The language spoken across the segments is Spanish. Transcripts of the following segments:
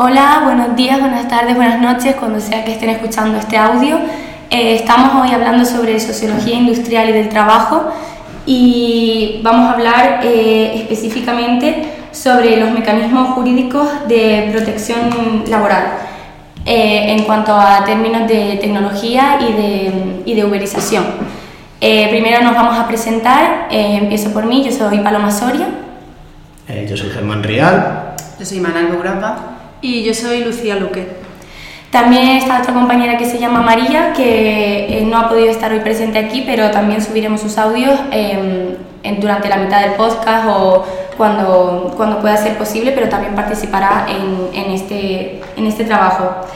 Hola, buenos días, buenas tardes, buenas noches, cuando sea que estén escuchando este audio. Eh, estamos hoy hablando sobre sociología industrial y del trabajo y vamos a hablar eh, específicamente sobre los mecanismos jurídicos de protección laboral eh, en cuanto a términos de tecnología y de, y de uberización. primero nos vamos a presentar, empiezo por mí, yo soy Paloma Soria. yo soy Germán Rial. Yo soy Manal Bourapa. Y yo soy Lucía Luque. También está otra compañera que se llama María, que eh, no ha podido estar hoy presente aquí, pero también subiremos sus audios em, en, durante la mitad del podcast o cuando, cuando pueda ser posible, pero también participará en, en este, en este trabajo.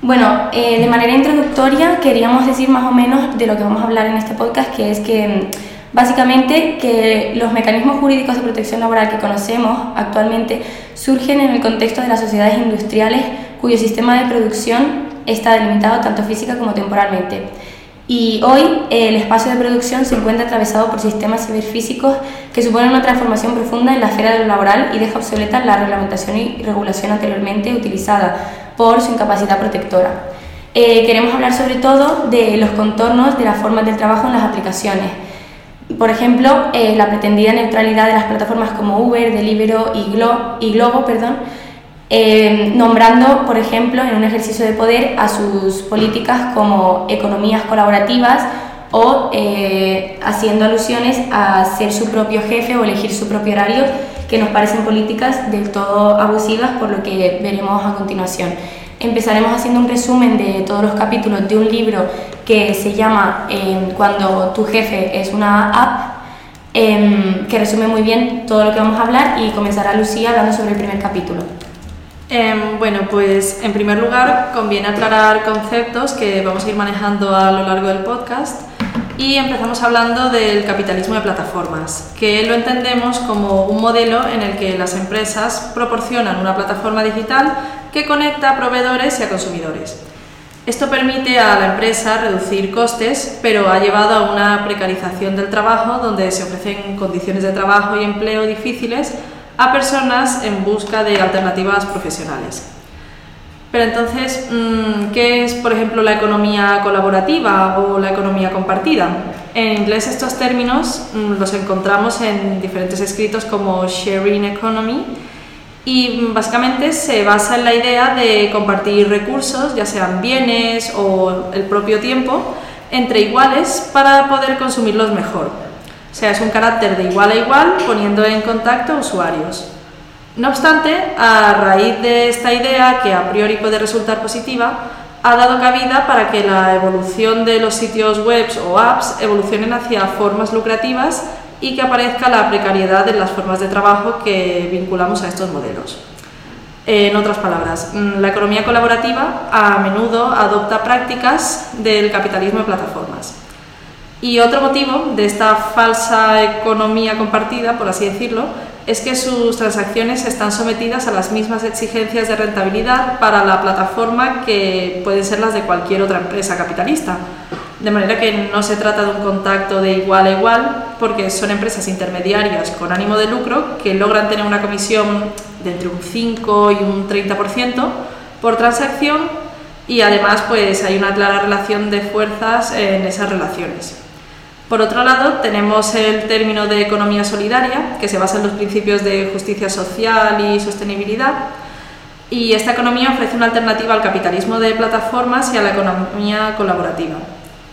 Bueno, eh, de manera introductoria queríamos decir más o menos de lo que vamos a hablar en este podcast, que es que Básicamente que los mecanismos jurídicos de protección laboral que conocemos actualmente surgen en el contexto de las sociedades industriales cuyo sistema de producción está delimitado tanto física como temporalmente. Y hoy el espacio de producción se encuentra atravesado por sistemas ciberfísicos que suponen una transformación profunda en la esfera de lo laboral y deja obsoleta la reglamentación y regulación anteriormente utilizada por su incapacidad protectora. Eh, queremos hablar sobre todo de los contornos de las formas del trabajo en las aplicaciones por ejemplo, eh, la pretendida neutralidad de las plataformas como Uber, Deliveroo y, y Globo, perdón, eh, nombrando, por ejemplo, en un ejercicio de poder a sus políticas como economías colaborativas o eh, haciendo alusiones a ser su propio jefe o elegir su propio horario, que nos parecen políticas del todo abusivas, por lo que veremos a continuación. Empezaremos haciendo un resumen de todos los capítulos de un libro que se llama em, Cuando tu jefe es una app, em, que resume muy bien todo lo que vamos a hablar y comenzará Lucía hablando sobre el primer capítulo. Em, bueno, pues en primer lugar conviene aclarar conceptos que vamos a ir manejando a lo largo del podcast y empezamos hablando del capitalismo de plataformas, que lo entendemos como un modelo en el que las empresas proporcionan una plataforma digital que conecta a proveedores y a consumidores. Esto permite a la empresa reducir costes, pero ha llevado a una precarización del trabajo donde se ofrecen condiciones de trabajo y empleo difíciles a personas en busca de alternativas profesionales. Pero entonces, mm, ¿qué es, por ejemplo, la economía colaborativa o la economía compartida? En inglés estos términos mm, los encontramos en diferentes escritos como sharing economy, y básicamente se basa en la idea de compartir recursos, ya sean bienes o el propio tiempo, entre iguales para poder consumirlos mejor. O sea, es un carácter de igual a igual poniendo en contacto usuarios. No obstante, a raíz de esta idea, que a priori puede resultar positiva, ha dado cabida para que la evolución de los sitios web o apps evolucionen hacia formas lucrativas y que aparezca la precariedad en las formas de trabajo que vinculamos a estos modelos. En otras palabras, mm, la economía colaborativa a menudo adopta prácticas del capitalismo de plataformas. Y otro motivo de esta falsa economía compartida, por así decirlo, es que sus transacciones están sometidas a las mismas exigencias de rentabilidad para la plataforma que pueden ser las de cualquier otra empresa capitalista. De manera que no se trata de un contacto de igual a igual, porque son empresas intermediarias con ánimo de lucro que logran tener una comisión de entre un 5 y un 30% por transacción y además pues hay una clara relación de fuerzas en esas relaciones. Por otro lado, tenemos el término de economía solidaria, que se basa en los principios de justicia social y sostenibilidad, y esta economía ofrece una alternativa al capitalismo de plataformas y a la economía colaborativa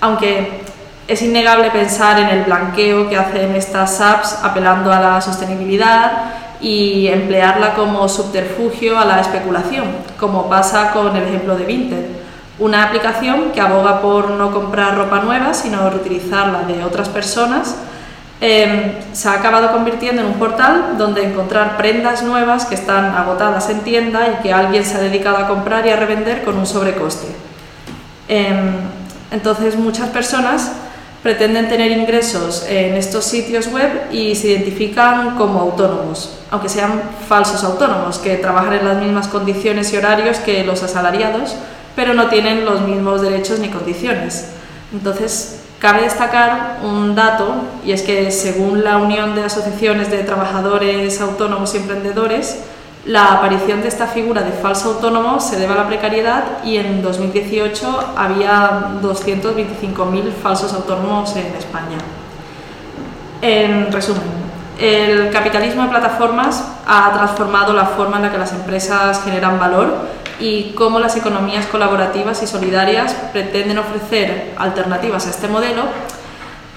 aunque es innegable pensar en el blanqueo que hacen estas apps apelando a la sostenibilidad y emplearla como subterfugio a la especulación, como pasa con el ejemplo de Vinted, una aplicación que aboga por no comprar ropa nueva, sino reutilizarla de otras personas. Em, se ha acabado convirtiendo en un portal donde encontrar prendas nuevas que están agotadas en tienda y que alguien se ha dedicado a comprar y a revender con un sobrecoste. Em, entonces muchas personas pretenden tener ingresos en estos sitios web y se identifican como autónomos, aunque sean falsos autónomos, que trabajan en las mismas condiciones y horarios que los asalariados, pero no tienen los mismos derechos ni condiciones. Entonces, cabe destacar un dato, y es que según la Unión de Asociaciones de Trabajadores Autónomos y Emprendedores, La aparición de esta figura de falso autónomo se debe a la precariedad y en 2018 había 225.000 falsos autónomos en España. En resumen, el capitalismo de plataformas ha transformado la forma en la que las empresas generan valor y cómo las economías colaborativas y solidarias pretenden ofrecer alternativas a este modelo,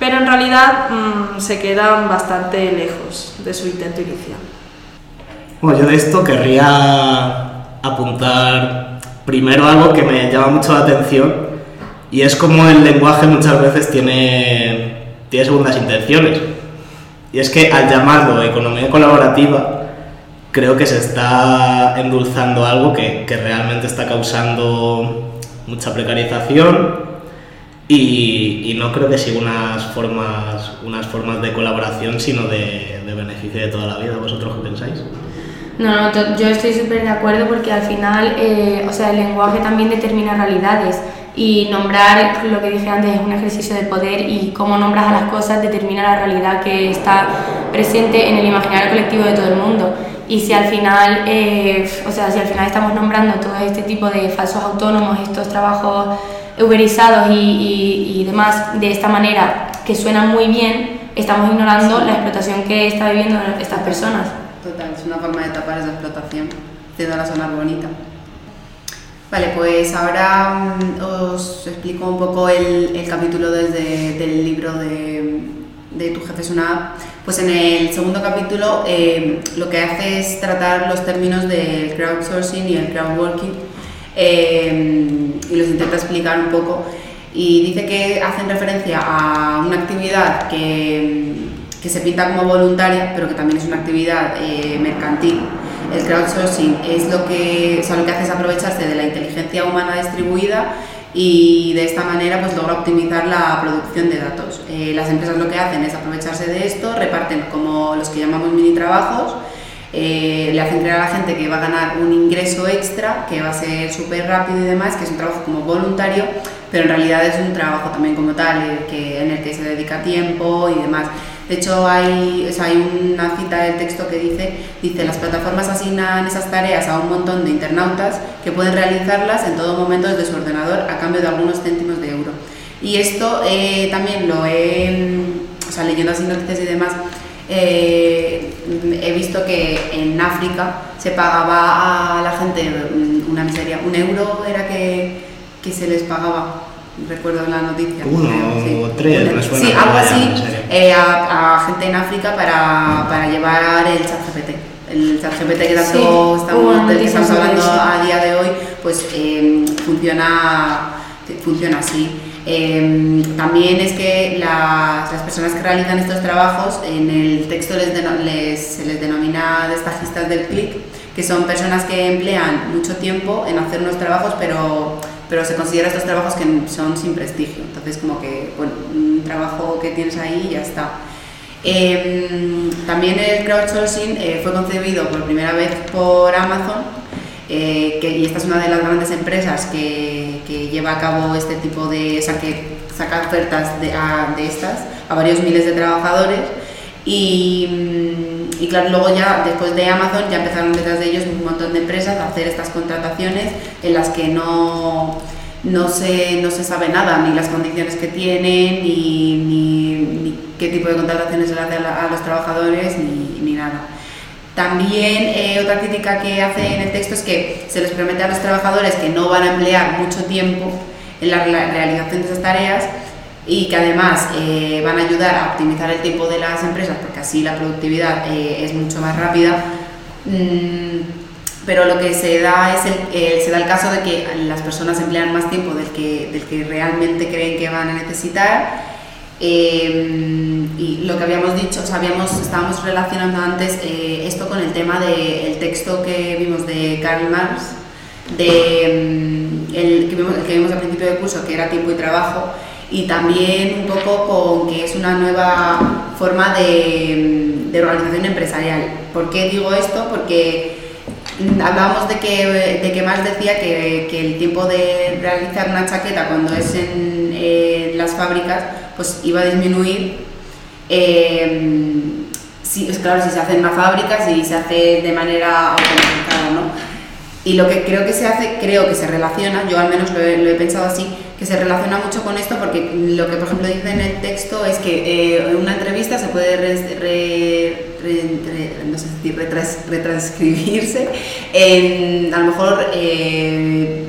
pero en realidad mm, se quedan bastante lejos de su intento inicial. Bueno, yo de esto querría apuntar primero algo que me llama mucho la atención y es como el lenguaje muchas veces tiene, tiene segundas intenciones. Y es que al llamarlo economía colaborativa, creo que se está endulzando algo que, que realmente está causando mucha precarización y, y, no creo que siga unas formas, unas formas de colaboración, sino de, de beneficio de toda la vida. ¿Vosotros qué pensáis? No, no, yo estoy súper de acuerdo porque al final, eh, o sea, el lenguaje también determina realidades y nombrar, lo que dije antes, es un ejercicio de poder y cómo nombras a las cosas determina la realidad que está presente en el imaginario colectivo de todo el mundo. Y si al final, eh, o sea, si al final estamos nombrando todo este tipo de falsos autónomos, estos trabajos uberizados y, y, y demás de esta manera que suenan muy bien, estamos ignorando la explotación que está viviendo estas personas. Total, es una forma de tapar esa explotación, haciéndola sonar bonita. Vale, pues ahora mm, os explico un poco el, capítulo desde del libro de, Tu jefe es una app. Pues en el segundo capítulo eh, lo que hace es tratar los términos del crowdsourcing y el crowdworking eh, y los intenta explicar un poco. Y dice que hacen referencia a una actividad que que se pinta como voluntaria, pero que también es una actividad eh, mercantil. El crowdsourcing es lo que, o sea, lo que hace es aprovecharse de la inteligencia humana distribuida y de esta manera pues logra optimizar la producción de datos. Eh, las empresas lo que hacen es aprovecharse de esto, reparten como los que llamamos mini trabajos, eh, le hacen creer a la gente que va a ganar un ingreso extra, que va a ser súper rápido y demás, que es un trabajo como voluntario, pero en realidad es un trabajo también como tal, que, en el que se dedica tiempo y demás. De hecho, hay, o sea, hay una cita del texto que dice, dice, las plataformas asignan esas tareas a un montón de internautas que pueden realizarlas en todo momento desde su ordenador a cambio de algunos céntimos de euro. Y esto eh, también lo he, o sea, leyendo así noticias y demás, eh, he visto que en África se pagaba a la gente una miseria, un euro era que, que se les pagaba recuerdo la noticia. Uno creo, o tres, Una- me suena. Sí, algo así, eh, a, a gente en África para, para llevar el chat GPT. El chat GPT que tanto Sí, estamos, del que estamos hablando a día de hoy, pues eh, funciona, funciona así. Eh, también es que las, las personas que realizan estos trabajos, en el texto les, deno- les- se les denomina destajistas del clic, que son personas que emplean mucho tiempo en hacer unos trabajos, pero, pero se considera estos trabajos que son sin prestigio. Entonces, como que, bueno, un trabajo que tienes ahí ya está. Eh, también el crowdsourcing eh, fue concebido por primera vez por Amazon eh, que, y esta es una de las grandes empresas que, que lleva a cabo este tipo de, o sea, que saca ofertas de, a- de estas a varios miles de trabajadores y, mm, y claro, luego ya después de Amazon ya empezaron detrás de ellos un montón de empresas a hacer estas contrataciones en las que no, no, se, no se sabe nada, ni las condiciones que tienen, ni, ni- qué tipo de contrataciones se le hace a, los trabajadores, ni, ni nada. También eh, otra crítica que hace en el texto es que se les promete a los trabajadores que no van a emplear mucho tiempo en la realización de esas tareas y que además eh, van a ayudar a optimizar el tiempo de las empresas porque así la productividad eh, es mucho más rápida. Mm, pero lo que se da es el, eh, se da el caso de que las personas emplean más tiempo del que, del que realmente creen que van a necesitar eh, y lo que habíamos dicho, o sea, habíamos, estábamos relacionando antes eh, esto con el tema del texto que vimos de Karl Marx, de, mm, el, que vimos, el que vimos al principio del curso, que era tiempo y trabajo, y también un poco con que es una nueva forma de, de organización empresarial. ¿Por qué digo esto? Porque hablábamos de que, de que Marx decía que, que el tiempo de realizar una chaqueta cuando es en, en las fábricas pues iba a disminuir eh, es claro, si se hace en una fábrica, si se hace de manera automatizada, ¿no? Y lo que creo que se hace, creo que se relaciona, yo al menos lo he, lo he pensado así, que se relaciona mucho con esto porque lo que por ejemplo dice en el texto es que eh, una entrevista se puede no sé si retranscribirse en a lo mejor eh,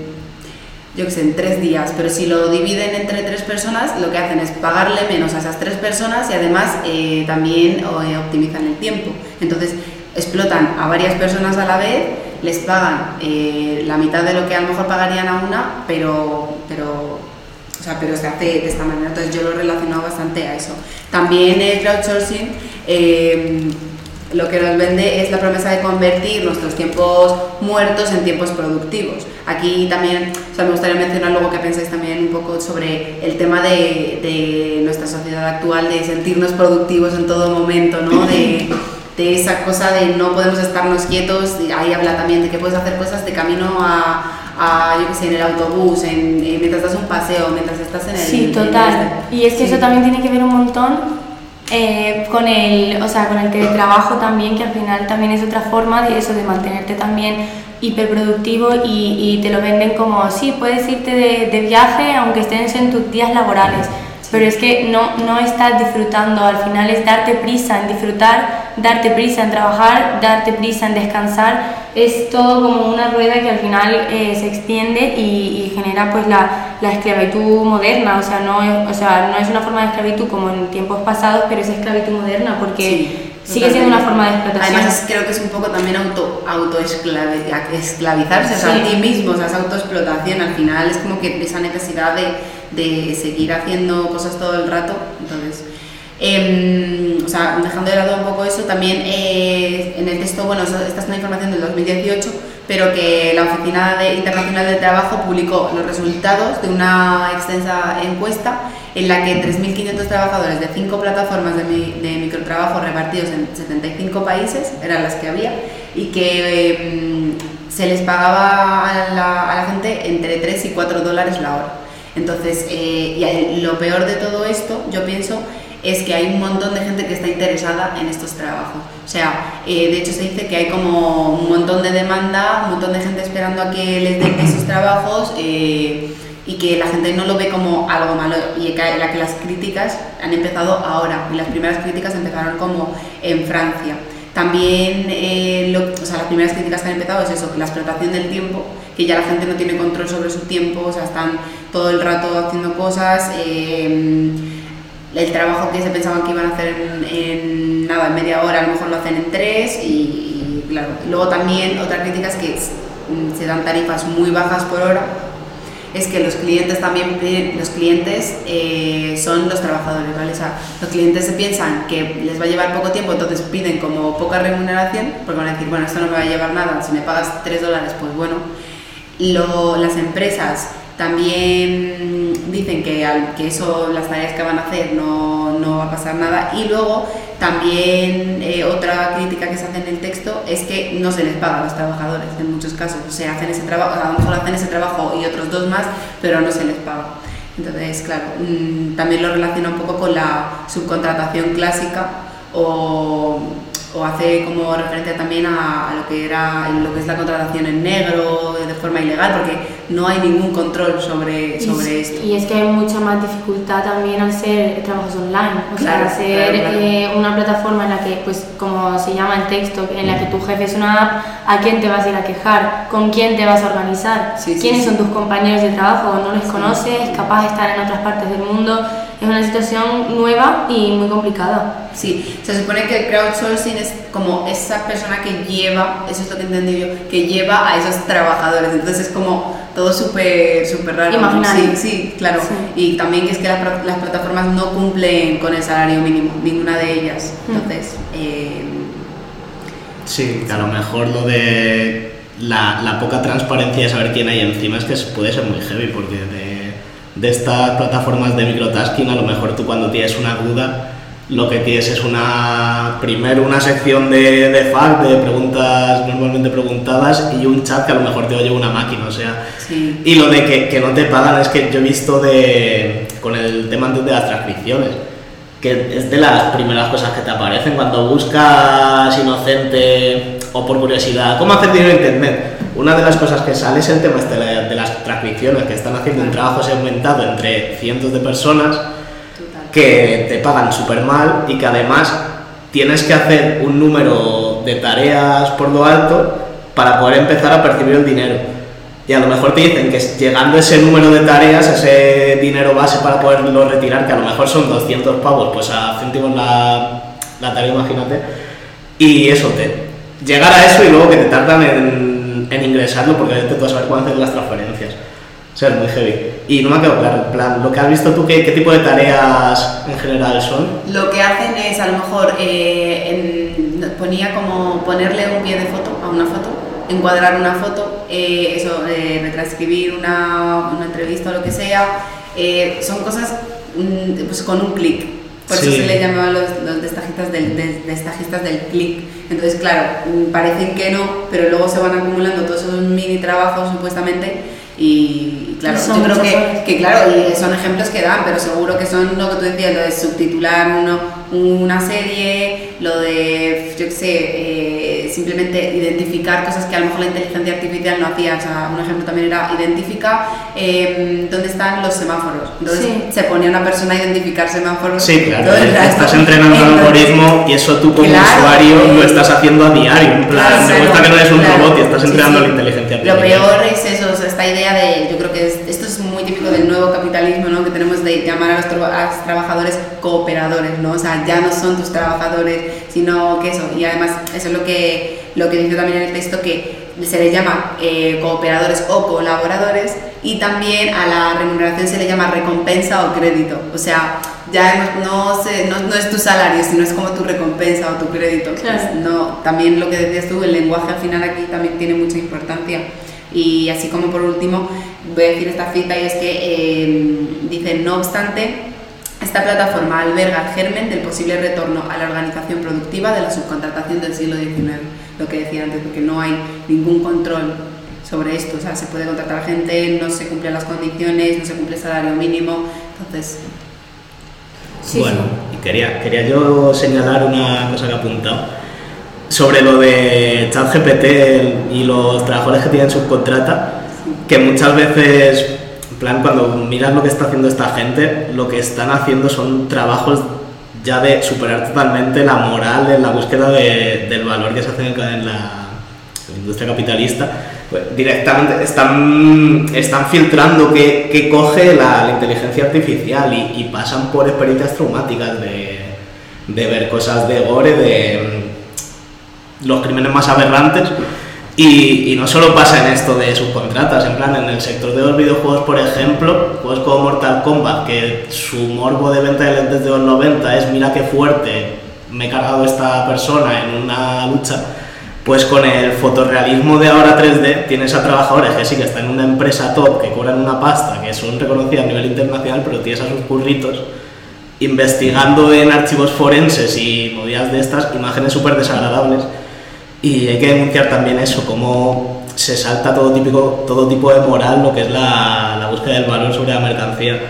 yo qué sé, en tres días, pero si lo dividen entre tres personas, lo que hacen es pagarle menos a esas tres personas y además eh, también optimizan el tiempo. Entonces, explotan a varias personas a la vez, les pagan eh, la mitad de lo que a lo mejor pagarían a una, pero, pero, o sea, pero se hace de esta manera. Entonces, yo lo he relacionado bastante a eso. También el crowdsourcing lo que nos vende es la promesa de convertir nuestros tiempos muertos en tiempos productivos. Aquí también, o sea, me gustaría mencionar luego que pensáis también un poco sobre el tema de, de nuestra sociedad actual, de sentirnos productivos en todo momento, ¿no? De esa cosa de no podemos estarnos quietos, ahí habla también de que puedes hacer cosas de camino a, a yo qué sé, en el autobús, en, mientras das un paseo, mientras estás en el... Sí, total. Y es que sí. eso también tiene que ver un montón eh, con, el, o sea, con el teletrabajo también, que al final también es otra forma de eso, de mantenerte también hiperproductivo y, y te lo venden como, sí, puedes irte de, de viaje aunque estés en tus días laborales pero es que no, no estás disfrutando, al final es darte prisa en disfrutar, darte prisa en trabajar, darte prisa en descansar, es todo como una rueda que al final eh, se extiende y, y, genera pues la, la esclavitud moderna, o sea, no es, o sea, no es una forma de esclavitud como en tiempos pasados, pero es esclavitud moderna porque... Sí. Sigue siendo una forma de explotación. Además, creo que es un poco también auto, auto esclavizarse, o sea, a ti mismo, o sea, es autoexplotación. Al final es como que esa necesidad de, de seguir haciendo cosas todo el rato. Entonces, eh, o sea, dejando de lado un poco eso, también eh, en el texto, bueno, esta es una información del 2018, pero que la Oficina de, Internacional del Trabajo publicó los resultados de una extensa encuesta en la que 3.500 trabajadores de cinco plataformas de, mi, de, microtrabajo repartidos en 75 países, eran las que había, y que eh, se les pagaba a la, a la, gente entre 3 y 4 dólares la hora. Entonces, eh, y lo peor de todo esto, yo pienso, es que hay un montón de gente que está interesada en estos trabajos. O sea, eh, de hecho se dice que hay como un montón de demanda, un montón de gente esperando a que les den esos trabajos eh, y que la gente no lo ve como algo malo y que, la que las críticas han empezado ahora y las primeras críticas empezaron como en Francia. También eh, lo, o sea, las primeras críticas que han empezado es eso, la explotación del tiempo, que ya la gente no tiene control sobre su tiempo, o sea, están todo el rato haciendo cosas. Eh, el trabajo que se pensaban que iban a hacer en, en, nada, en media hora, a lo mejor lo hacen en tres y, y claro. Luego también otra crítica es que se dan tarifas muy bajas por hora, es que los clientes también los clientes eh, son los trabajadores, ¿vale? O sea, los clientes se piensan que les va a llevar poco tiempo, entonces piden como poca remuneración, porque van a decir, bueno, esto no me va a llevar nada, si me pagas 3 dólares, pues bueno. Lo, las empresas también dicen que, al, que eso, las tareas que van a hacer no, no va a pasar nada. Y luego también eh, otra crítica que se hace en el texto es que no se les paga a los trabajadores en muchos casos. O sea, hacen ese trabajo, a lo mejor hacen ese trabajo y otros dos más, pero no se les paga. Entonces, claro, mmm, también lo relaciona un poco con la subcontratación clásica o o hace como referencia también a, a, lo que era lo que es la contratación en negro de forma ilegal porque no hay ningún control sobre, sobre y, esto y es que hay mucha más dificultad también al ser trabajos online. O claro, sea ser claro, claro. Eh, una plataforma en la que pues como se llama el texto en la que tu jefe es una app a quién te vas a ir a quejar con quién te vas a organizar sí, quiénes sí, son sí. tus compañeros de trabajo no les conoces capaz de estar en otras partes del mundo es una situación nueva y muy complicada. Sí, se supone que el crowdsourcing es como esa persona que lleva, eso es lo que entendí yo, que lleva a esos trabajadores. Entonces es como todo súper súper raro. Imaginario. Sí, sí, claro. Sí. Y también que es que las, las, plataformas no cumplen con el salario mínimo, ninguna de ellas. Entonces, mm. eh, sí, que a lo mejor lo de la, la, poca transparencia de saber quién hay encima es que puede ser muy heavy porque de de estas plataformas de microtasking, a lo mejor tú cuando tienes una duda, lo que tienes es una primero una sección de, de FAQ, de preguntas normalmente preguntadas, y un chat que a lo mejor te oye una máquina, o sea. Sí. Y lo de que, que, no te pagan es que yo he visto de, con el tema de las transcripciones, que es de las primeras cosas que te aparecen cuando buscas inocente o por curiosidad, ¿cómo hacer dinero en internet? Una de las cosas que sale es el tema este transcripciones, que están haciendo un trabajo segmentado entre cientos de personas que te pagan súper mal y que además tienes que hacer un número de tareas por lo alto para poder empezar a percibir el dinero. Y a lo mejor te dicen que llegando ese número de tareas, ese dinero base para poderlo retirar, que a lo mejor son 200 pavos, pues a céntimos la, la tarea, imagínate. Y eso, te, llegar a eso y luego que te tardan en, en ingresarlo porque te a saber cuándo hacer las transferencias. O sea, es muy heavy. Y no me ha quedado claro, en plan, lo que has visto tú, ¿qué, qué tipo de tareas en general son? Lo que hacen es, a lo mejor, eh, ponía como ponerle un pie de foto a una foto, encuadrar una foto, eh, eso, eh, retranscribir una, una, entrevista o lo que sea. son cosas mm, pues, con un clic. Por eso se le llamaba los, los destajistas, del, destajistas del clic. Entonces, claro, mm, parecen que no, pero luego se van acumulando todos esos mini trabajos supuestamente y, claro, yo creo que, que, claro, y son ejemplos que dan, pero seguro que son lo que tú decías, lo de subtitular uno, una serie, lo de, yo qué sé, eh, simplemente identificar cosas que a lo mejor la inteligencia artificial no hacía. O sea, un ejemplo también era identifica eh, dónde están los semáforos. Entonces se ponía una persona a identificar semáforos. Sí, claro, estás entrenando un algoritmo y eso tú como usuario lo estás haciendo a diario. En plan, claro, que no eres un robot y estás entrenando la inteligencia artificial. Lo peor es eso, esta idea de, yo creo que esto es muy típico del nuevo capitalismo, ¿no? Que tenemos de llamar a los, a los trabajadores cooperadores, ¿no? O sea, ya no son tus trabajadores, sino que eso, y además eso es lo que, lo que dice también en el texto, que se les llama eh, cooperadores o colaboradores y también a la remuneración se le llama recompensa o crédito, o sea, ya no, no, no, es tu salario, sino es como tu recompensa o tu crédito. Pues no, también lo que decías tú, el lenguaje al final aquí también tiene mucha importancia. Y así como por último, voy a decir esta cita y es que eh, dice, no obstante, esta plataforma alberga el germen del posible retorno a la organización productiva de la subcontratación del siglo XIX, lo que decía antes, porque no hay ningún control sobre esto, o sea, se puede contratar gente, no se cumplen las condiciones, no se cumple el salario mínimo, entonces... bueno, y quería, quería yo señalar una cosa que he apuntado sobre lo de ChatGPT y los trabajadores que tienen subcontrata, que muchas veces plan, cuando miras lo que está haciendo esta gente, lo que están haciendo son trabajos ya de superar totalmente la moral en la búsqueda de, del valor que se hace en la, industria capitalista. Pues, directamente están, están filtrando qué, qué coge la, inteligencia artificial y, y, pasan por experiencias traumáticas de, de ver cosas de gore, de los crímenes más aberrantes. Y, no solo pasa en esto de subcontratas, en plan, en el sector de los videojuegos, por ejemplo, pues como Mortal Kombat, que su morbo de venta de lentes de los 90 es mira qué fuerte me he cargado esta persona en una lucha, pues con el fotorrealismo de ahora 3D tienes a trabajadores que sí que están en una empresa top, que cobran una pasta, que son reconocidas a nivel internacional, pero tienes a sus curritos investigando en archivos forenses y movidas de estas imágenes súper desagradables y hay que denunciar también eso, cómo se salta todo, típico, todo tipo de moral, lo que es la, la búsqueda del valor sobre la mercancía.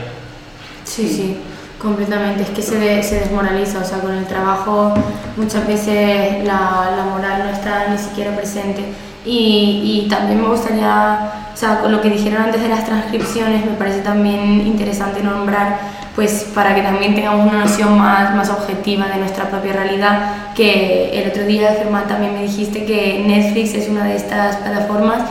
Sí, sí, completamente. Es que se, se desmoraliza, o sea, con el trabajo muchas veces la, la moral no está ni siquiera presente. Y, y, también me gustaría, o sea, con lo que dijeron antes de las transcripciones, me parece también interesante nombrar pues para que también tengamos una noción más, más objetiva de nuestra propia realidad, que el otro día Germán también me dijiste que Netflix es una de estas plataformas,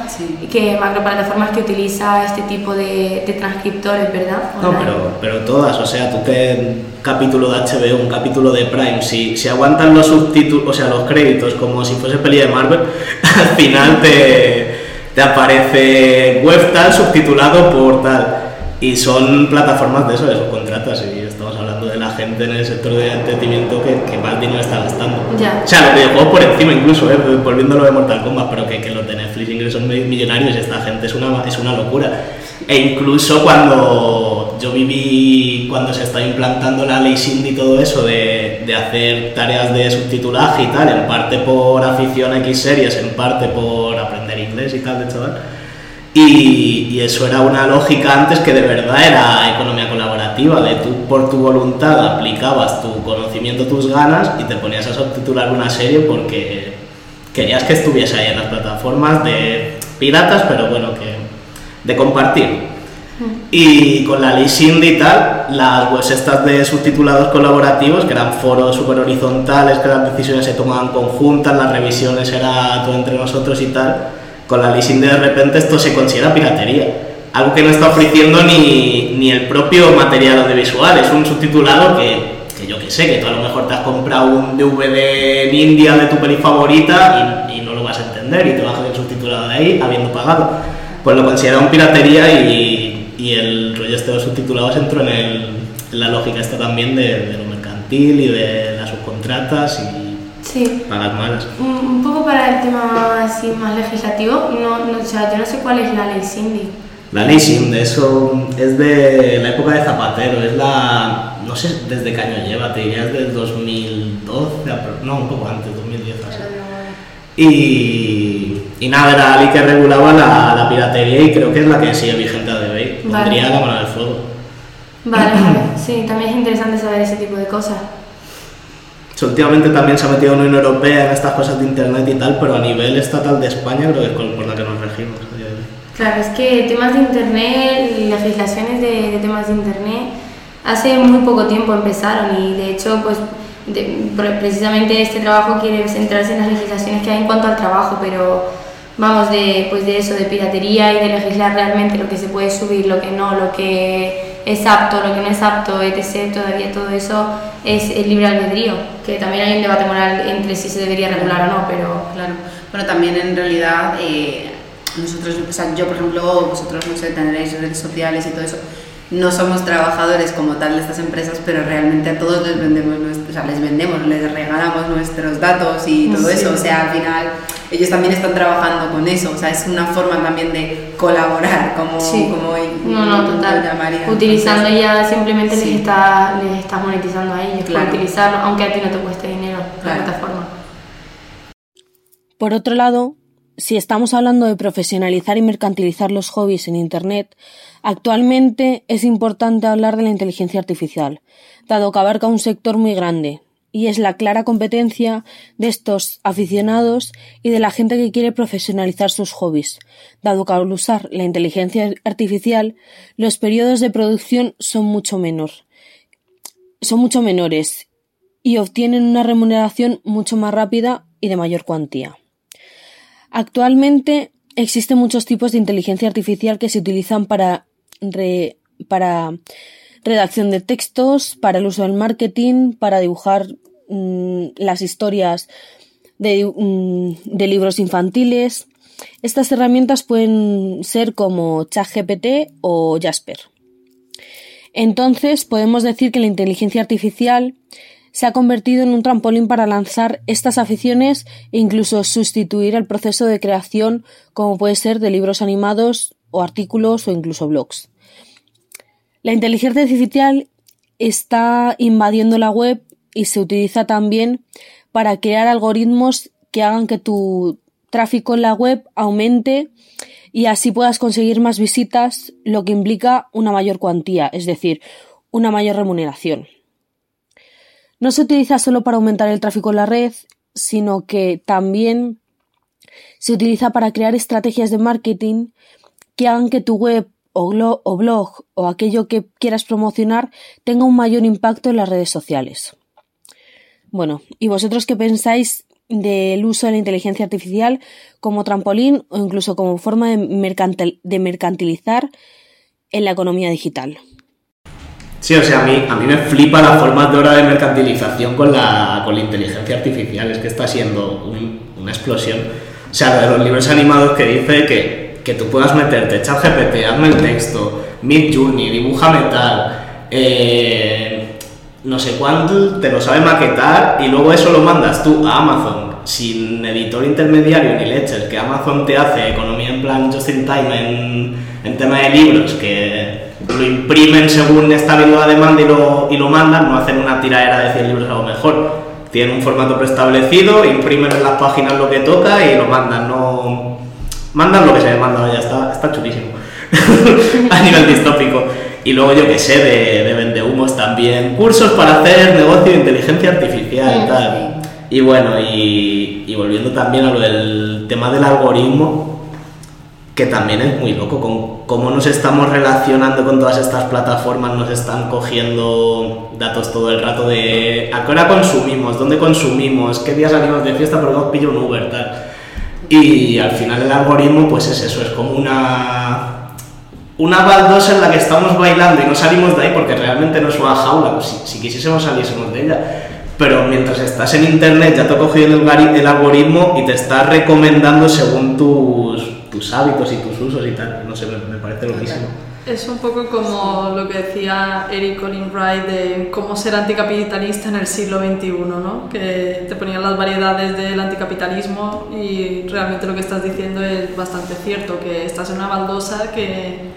que macroplataformas que utiliza este tipo de, de transcriptores, ¿verdad? No, pero, pero todas, o sea, tú te capítulo de HBO, un capítulo de Prime, si, si aguantan los subtítulos, o sea, los créditos como si fuese peli de Marvel, al final te, te aparece web tal subtitulado por tal y son plataformas de eso, de subcontratas, y estamos hablando de la gente en el sector de entretenimiento que, que más dinero está gastando. Ya. O sea, los videojuegos por encima incluso, ¿eh? volviendo a lo de Mortal Kombat, pero que, que los de Netflix ingresos millonarios, esta gente es una, es una locura. E incluso cuando yo viví, cuando se está implantando la ley Cindy y todo eso, de, de hacer tareas de subtitulaje y tal, en parte por afición a X series, en parte por aprender inglés y tal, de chaval y, y, eso era una lógica antes que de verdad era economía colaborativa de tú por tu voluntad aplicabas tu conocimiento, tus ganas y te ponías a subtitular una serie porque querías que estuviese ahí en las plataformas de piratas, pero bueno, que de compartir. Y con la ley Cindy y tal, las webs estas de subtitulados colaborativos, que eran foros super horizontales, que las decisiones se tomaban conjuntas, las revisiones era todo entre nosotros y tal, con la ley Cindy de repente esto se considera piratería. Algo que no está ofreciendo ni, ni el propio material audiovisual, es un subtitulado que, que yo que sé, que tú a lo mejor te has comprado un DVD en India de tu peli favorita y, y no lo vas a entender y te bajas el subtitulado de ahí habiendo pagado. Pues lo considera un piratería y, y el rollo este de los subtitulados entró en, el, en la lógica esta también de, de, lo mercantil y de las subcontratas y Sí. pagas malas. Un, un poco para el tema así más legislativo, no, no, o sea, yo no sé cuál es la ley Cindy. La ley de eso es de la época de Zapatero, es la, no sé desde qué año lleva, te diría es del 2012, apro- no, un poco antes, 2010 así. Y, y nada, era la ley que regulaba la, la piratería y creo que es la que sigue vigente a hoy. Vale. Pondría la mano del fuego. Vale, vale. Sí, también es interesante saber ese tipo de cosas. Últimamente también se ha metido la Unión Europea en estas cosas de internet y tal, pero a nivel estatal de España creo que es por la que nos regimos. Claro, es que temas de internet, legislaciones de, de temas de internet, hace muy poco tiempo empezaron y de hecho, pues de- pre- precisamente este trabajo quiere centrarse en las legislaciones que hay en cuanto al trabajo, pero vamos, de, pues de eso, de piratería y de legislar realmente lo que se puede subir, lo que no, lo que es apto, lo que no es apto, etc. Todavía todo eso es el libre albedrío, que también hay un debate moral entre si se debería regular o no, pero Claro. Bueno, también en realidad eh, nosotros, o sea, yo por ejemplo, vosotros no sé, tendréis redes sociales y todo eso. No somos trabajadores como tal de estas empresas, pero realmente a todos les vendemos, nuestro- o sea, les vendemos, les regalamos nuestros datos y todo Sí. eso. O sea, al final ellos también están trabajando con eso. O sea, es una forma también de colaborar, como, Sí. como No, no, lo total. llamaría. Utilizando Entonces, ya simplemente sí. les, está, les estás monetizando a ellos Claro. utilizarlo, aunque a ti no te cueste dinero Claro. la plataforma. Por otro lado, si estamos hablando de profesionalizar y mercantilizar los hobbies en Internet, actualmente es importante hablar de la inteligencia artificial, dado que abarca un sector muy grande, y es la clara competencia de estos aficionados y de la gente que quiere profesionalizar sus hobbies, dado que al usar la inteligencia artificial, los periodos de producción son mucho menor, son mucho menores y obtienen una remuneración mucho más rápida y de mayor cuantía. Actualmente existen muchos tipos de inteligencia artificial que se utilizan para, para redacción de textos, para el uso del marketing, para dibujar mm, las historias de, mm, de libros infantiles. Estas herramientas pueden ser como ChatGPT o Jasper. Entonces, podemos decir que la inteligencia artificial se ha convertido en un trampolín para lanzar estas aficiones e incluso sustituir el proceso de creación como puede ser de libros animados o artículos o incluso blogs. La inteligencia artificial está invadiendo la web y se utiliza también para crear algoritmos que hagan que tu tráfico en la web aumente y así puedas conseguir más visitas, lo que implica una mayor cuantía, es decir, una mayor remuneración. No se utiliza solo para aumentar el tráfico en la red, sino que también se utiliza para crear estrategias de marketing que hagan que tu web o, blog o aquello que quieras promocionar tenga un mayor impacto en las redes sociales. Bueno, ¿y vosotros qué pensáis del uso de la inteligencia artificial como trampolín o incluso como forma de, mercantil- de mercantilizar en la economía digital? Sí, o sea, a mí, a mí me flipa la forma de ahora de mercantilización con la, con inteligencia artificial, es que está siendo un- una explosión. O sea, lo de los libros animados que dice que, que tú puedas meterte, chat GPT, hazme el texto, Mid Journey, dibújame tal, eh, no sé cuánto, te lo sabe maquetar y luego eso lo mandas tú a Amazon sin editor intermediario ni leches, que Amazon te hace economía en plan just in time en, en tema de libros, que lo imprimen según está viendo la demanda y lo, y lo mandan, no hacen una tiradera de 100 libros a lo mejor. Tienen un formato preestablecido, imprimen en las páginas lo que toca y lo mandan, no... Mandan lo que se demanda, ya está, está chulísimo. a nivel distópico. Y luego yo que sé, de, de vendehumos también, cursos para hacer negocio de inteligencia artificial y Mm, tal. Y bueno, y, y volviendo también a lo del tema del algoritmo, que también es muy loco, con cómo nos estamos relacionando con todas estas plataformas, nos están cogiendo datos todo el rato de a qué hora consumimos, dónde consumimos, qué día salimos de fiesta, pero no pillo un Uber, tal. Y al final el algoritmo, pues es eso, es como una una baldosa en la que estamos bailando y no salimos de ahí porque realmente no es una jaula, pues si, si quisiésemos saliésemos de ella. Pero mientras estás en internet ya te ha cogido el, el algoritmo y te está recomendando según tus, tus hábitos y tus usos y tal. No sé, me, me parece loquísimo. Es un poco como lo que decía Eric Colin Wright de cómo ser anticapitalista en el siglo XXI, ¿no? Que te ponían las variedades del anticapitalismo y realmente lo que estás diciendo es bastante cierto, que estás en una baldosa que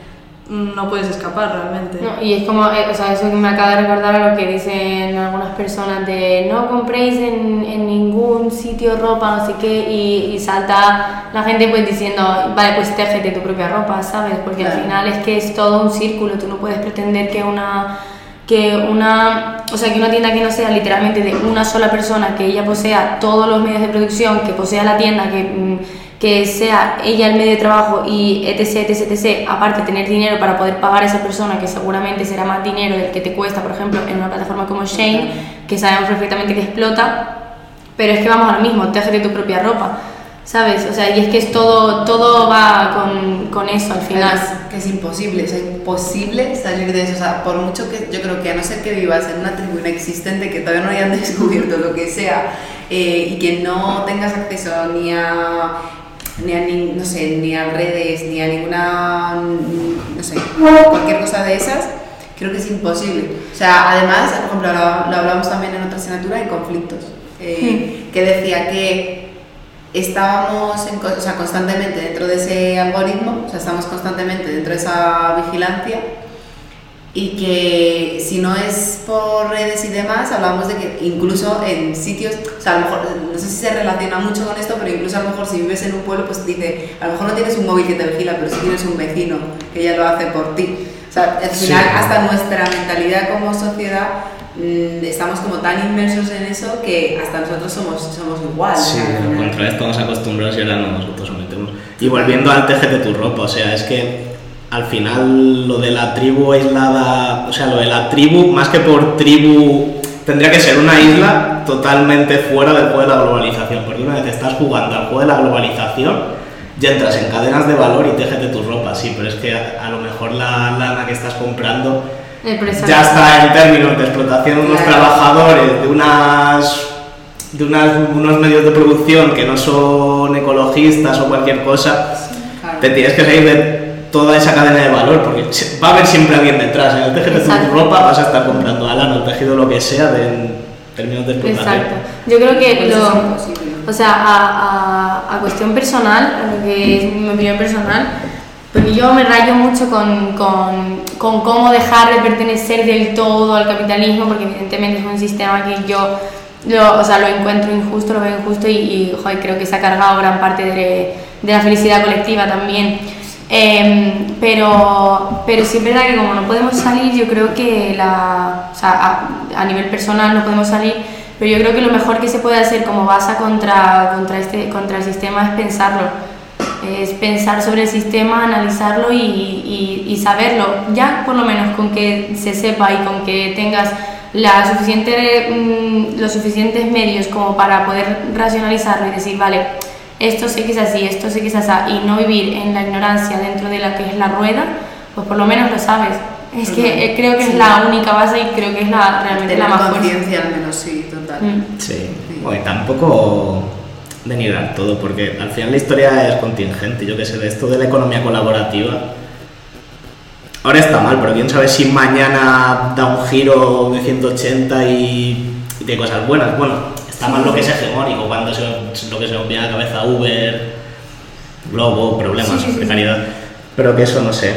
no puedes escapar realmente. No, y es como, eh, o sea, eso me acaba de recordar a lo que dicen algunas personas de no compréis en, en ningún sitio ropa, no sé qué, y, y salta la gente pues diciendo, vale, pues téjete tu propia ropa, ¿sabes? Porque al final es que es todo un círculo, tú no puedes pretender que una que una, o sea, que una tienda que no sea literalmente de una sola persona, que ella posea todos los medios de producción, que posea la tienda, que, mm, que sea ella el medio de trabajo y etc, etc, etc, aparte tener dinero para poder pagar a esa persona, que seguramente será más dinero del que te cuesta, por ejemplo, en una plataforma como Shane, que sabemos perfectamente que explota, pero es que vamos a lo mismo, téjete tu propia ropa, ¿sabes? O sea, y es que es todo, todo va con, con eso al final. Además, que es imposible, o sea, imposible salir de eso. O sea, por mucho que yo creo que a no ser que vivas en una tribu inexistente que todavía no hayan descubierto lo que sea eh, y que no tengas acceso ni a ni a ni- no sé, ni a redes, ni a ninguna no sé, cualquier cosa de esas, creo que es imposible. O sea, además, por ejemplo, lo, lo hablamos también en otra asignatura de conflictos, eh, que decía que estábamos en o sea, constantemente dentro de ese algoritmo, o sea, estamos constantemente dentro de esa vigilancia y que si no es por redes y demás, hablamos de que incluso en sitios, o sea, a lo mejor, no sé si se relaciona mucho con esto, pero incluso a lo mejor si vives en un pueblo, pues dice, a lo mejor no tienes un móvil que te vigila, pero sí tienes un vecino que ya lo hace por ti. O sea, al Sí. final hasta nuestra mentalidad como sociedad mm, estamos como tan inmersos en eso que hasta nosotros somos, somos igual. Sí, al contrario, estamos acostumbrados y ahora no nosotros sometemos. Y volviendo al tejete tu ropa, o sea, es que al final lo de la tribu aislada, o sea, lo de la tribu, más que por tribu, tendría que ser una isla totalmente fuera del juego de la globalización, porque una vez estás jugando al juego de la globalización, ya entras en cadenas de valor y tejete tu ropa, sí, pero es que a, a lo mejor la lana que estás comprando ya está en términos de explotación de unos Claro. trabajadores, de unas de unas- unos medios de producción que no son ecologistas o cualquier cosa, Claro. te tienes que salir de toda esa cadena de valor, porque va a haber siempre alguien detrás. En el tejido de tu ropa vas a estar comprando alano, el tejido lo que sea de en términos de explotación. Exacto. Yo creo que Pues lo, o sea, a, a, a cuestión personal, lo que es mi opinión personal, porque yo me rayo mucho con, con, con cómo dejar de pertenecer del todo al capitalismo, porque evidentemente es un sistema que yo lo, o sea, lo encuentro injusto, lo veo injusto y, y joder, creo que se ha cargado gran parte de, de la felicidad colectiva también. Em, pero, pero sí es verdad que como no podemos salir, yo creo que la, o sea, a, a nivel personal no podemos salir, pero yo creo que lo mejor que se puede hacer como base contra, contra, este, contra el sistema es pensarlo. Es pensar sobre el sistema, analizarlo y, y, y saberlo. Ya por lo menos con que se sepa y con que tengas la suficiente, mm, los suficientes medios como para poder racionalizarlo y decir, vale, esto sé que es así, esto sé que es así, y no vivir en la ignorancia dentro de la que es la rueda, pues por lo menos lo sabes. Es que eh, creo que es Sí. la única base y creo que es la, realmente la Tener más fuerte. conciencia al menos, sí, total. Mm. Sí, bueno, y tampoco denigrar todo, porque al final la historia es contingente. Yo que sé, de esto de la economía colaborativa. Ahora está mal, pero quién sabe si mañana da un giro de 180 y, y tiene cosas buenas. Bueno, está mal lo que es hegemónico, cuando se, lo que se nos viene a la cabeza Uber, Globo, problemas, Sí, sí, sí, precariedad. Pero que eso no sé.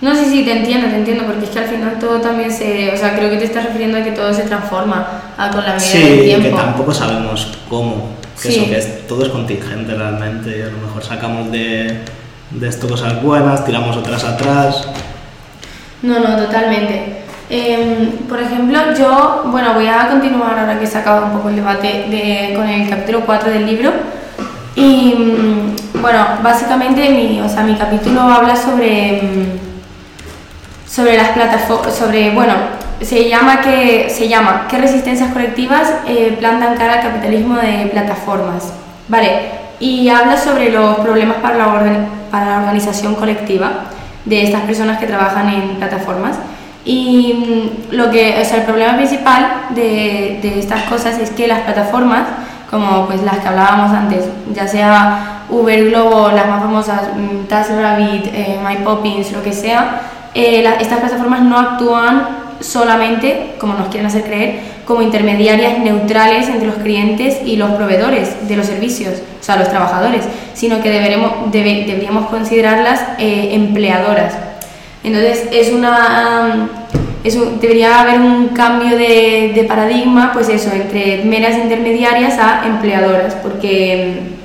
No, sí, sí, te entiendo, te entiendo, porque es que al final todo también se... O sea, creo que te estás refiriendo a que todo se transforma a, con la medida del Sí, tiempo. que tampoco sabemos cómo. Que Sí. eso, que es, todo es contingente realmente. Y a lo mejor sacamos de, de esto cosas buenas, tiramos otras atrás. No, no, totalmente. Em, por ejemplo, yo, bueno, voy a continuar ahora que se acaba un poco el debate de, con el capítulo 4 del libro. Y mm, bueno, básicamente mi, o sea, mi capítulo habla sobre, mm, sobre las plataformas, sobre, bueno, se llama que se llama ¿Qué resistencias colectivas eh, plantan cara al capitalismo de plataformas? Vale, y habla sobre los problemas para la, para la organización colectiva de estas personas que trabajan en plataformas. Y mm, lo que, o sea, el problema principal de, de, estas cosas es que las plataformas, como pues las que hablábamos antes, ya sea Uber, Globo, las más famosas, mm, TaskRabbit, eh, MyPoppins, lo que sea, eh, estas plataformas no actúan solamente, como nos quieren hacer creer, como intermediarias neutrales entre los clientes y los proveedores de los servicios, o sea, los trabajadores, sino que deberemos, deberíamos considerarlas eh, empleadoras. Entonces, es una, debería haber un cambio de, de, paradigma, pues eso, entre meras intermediarias a empleadoras, porque mm,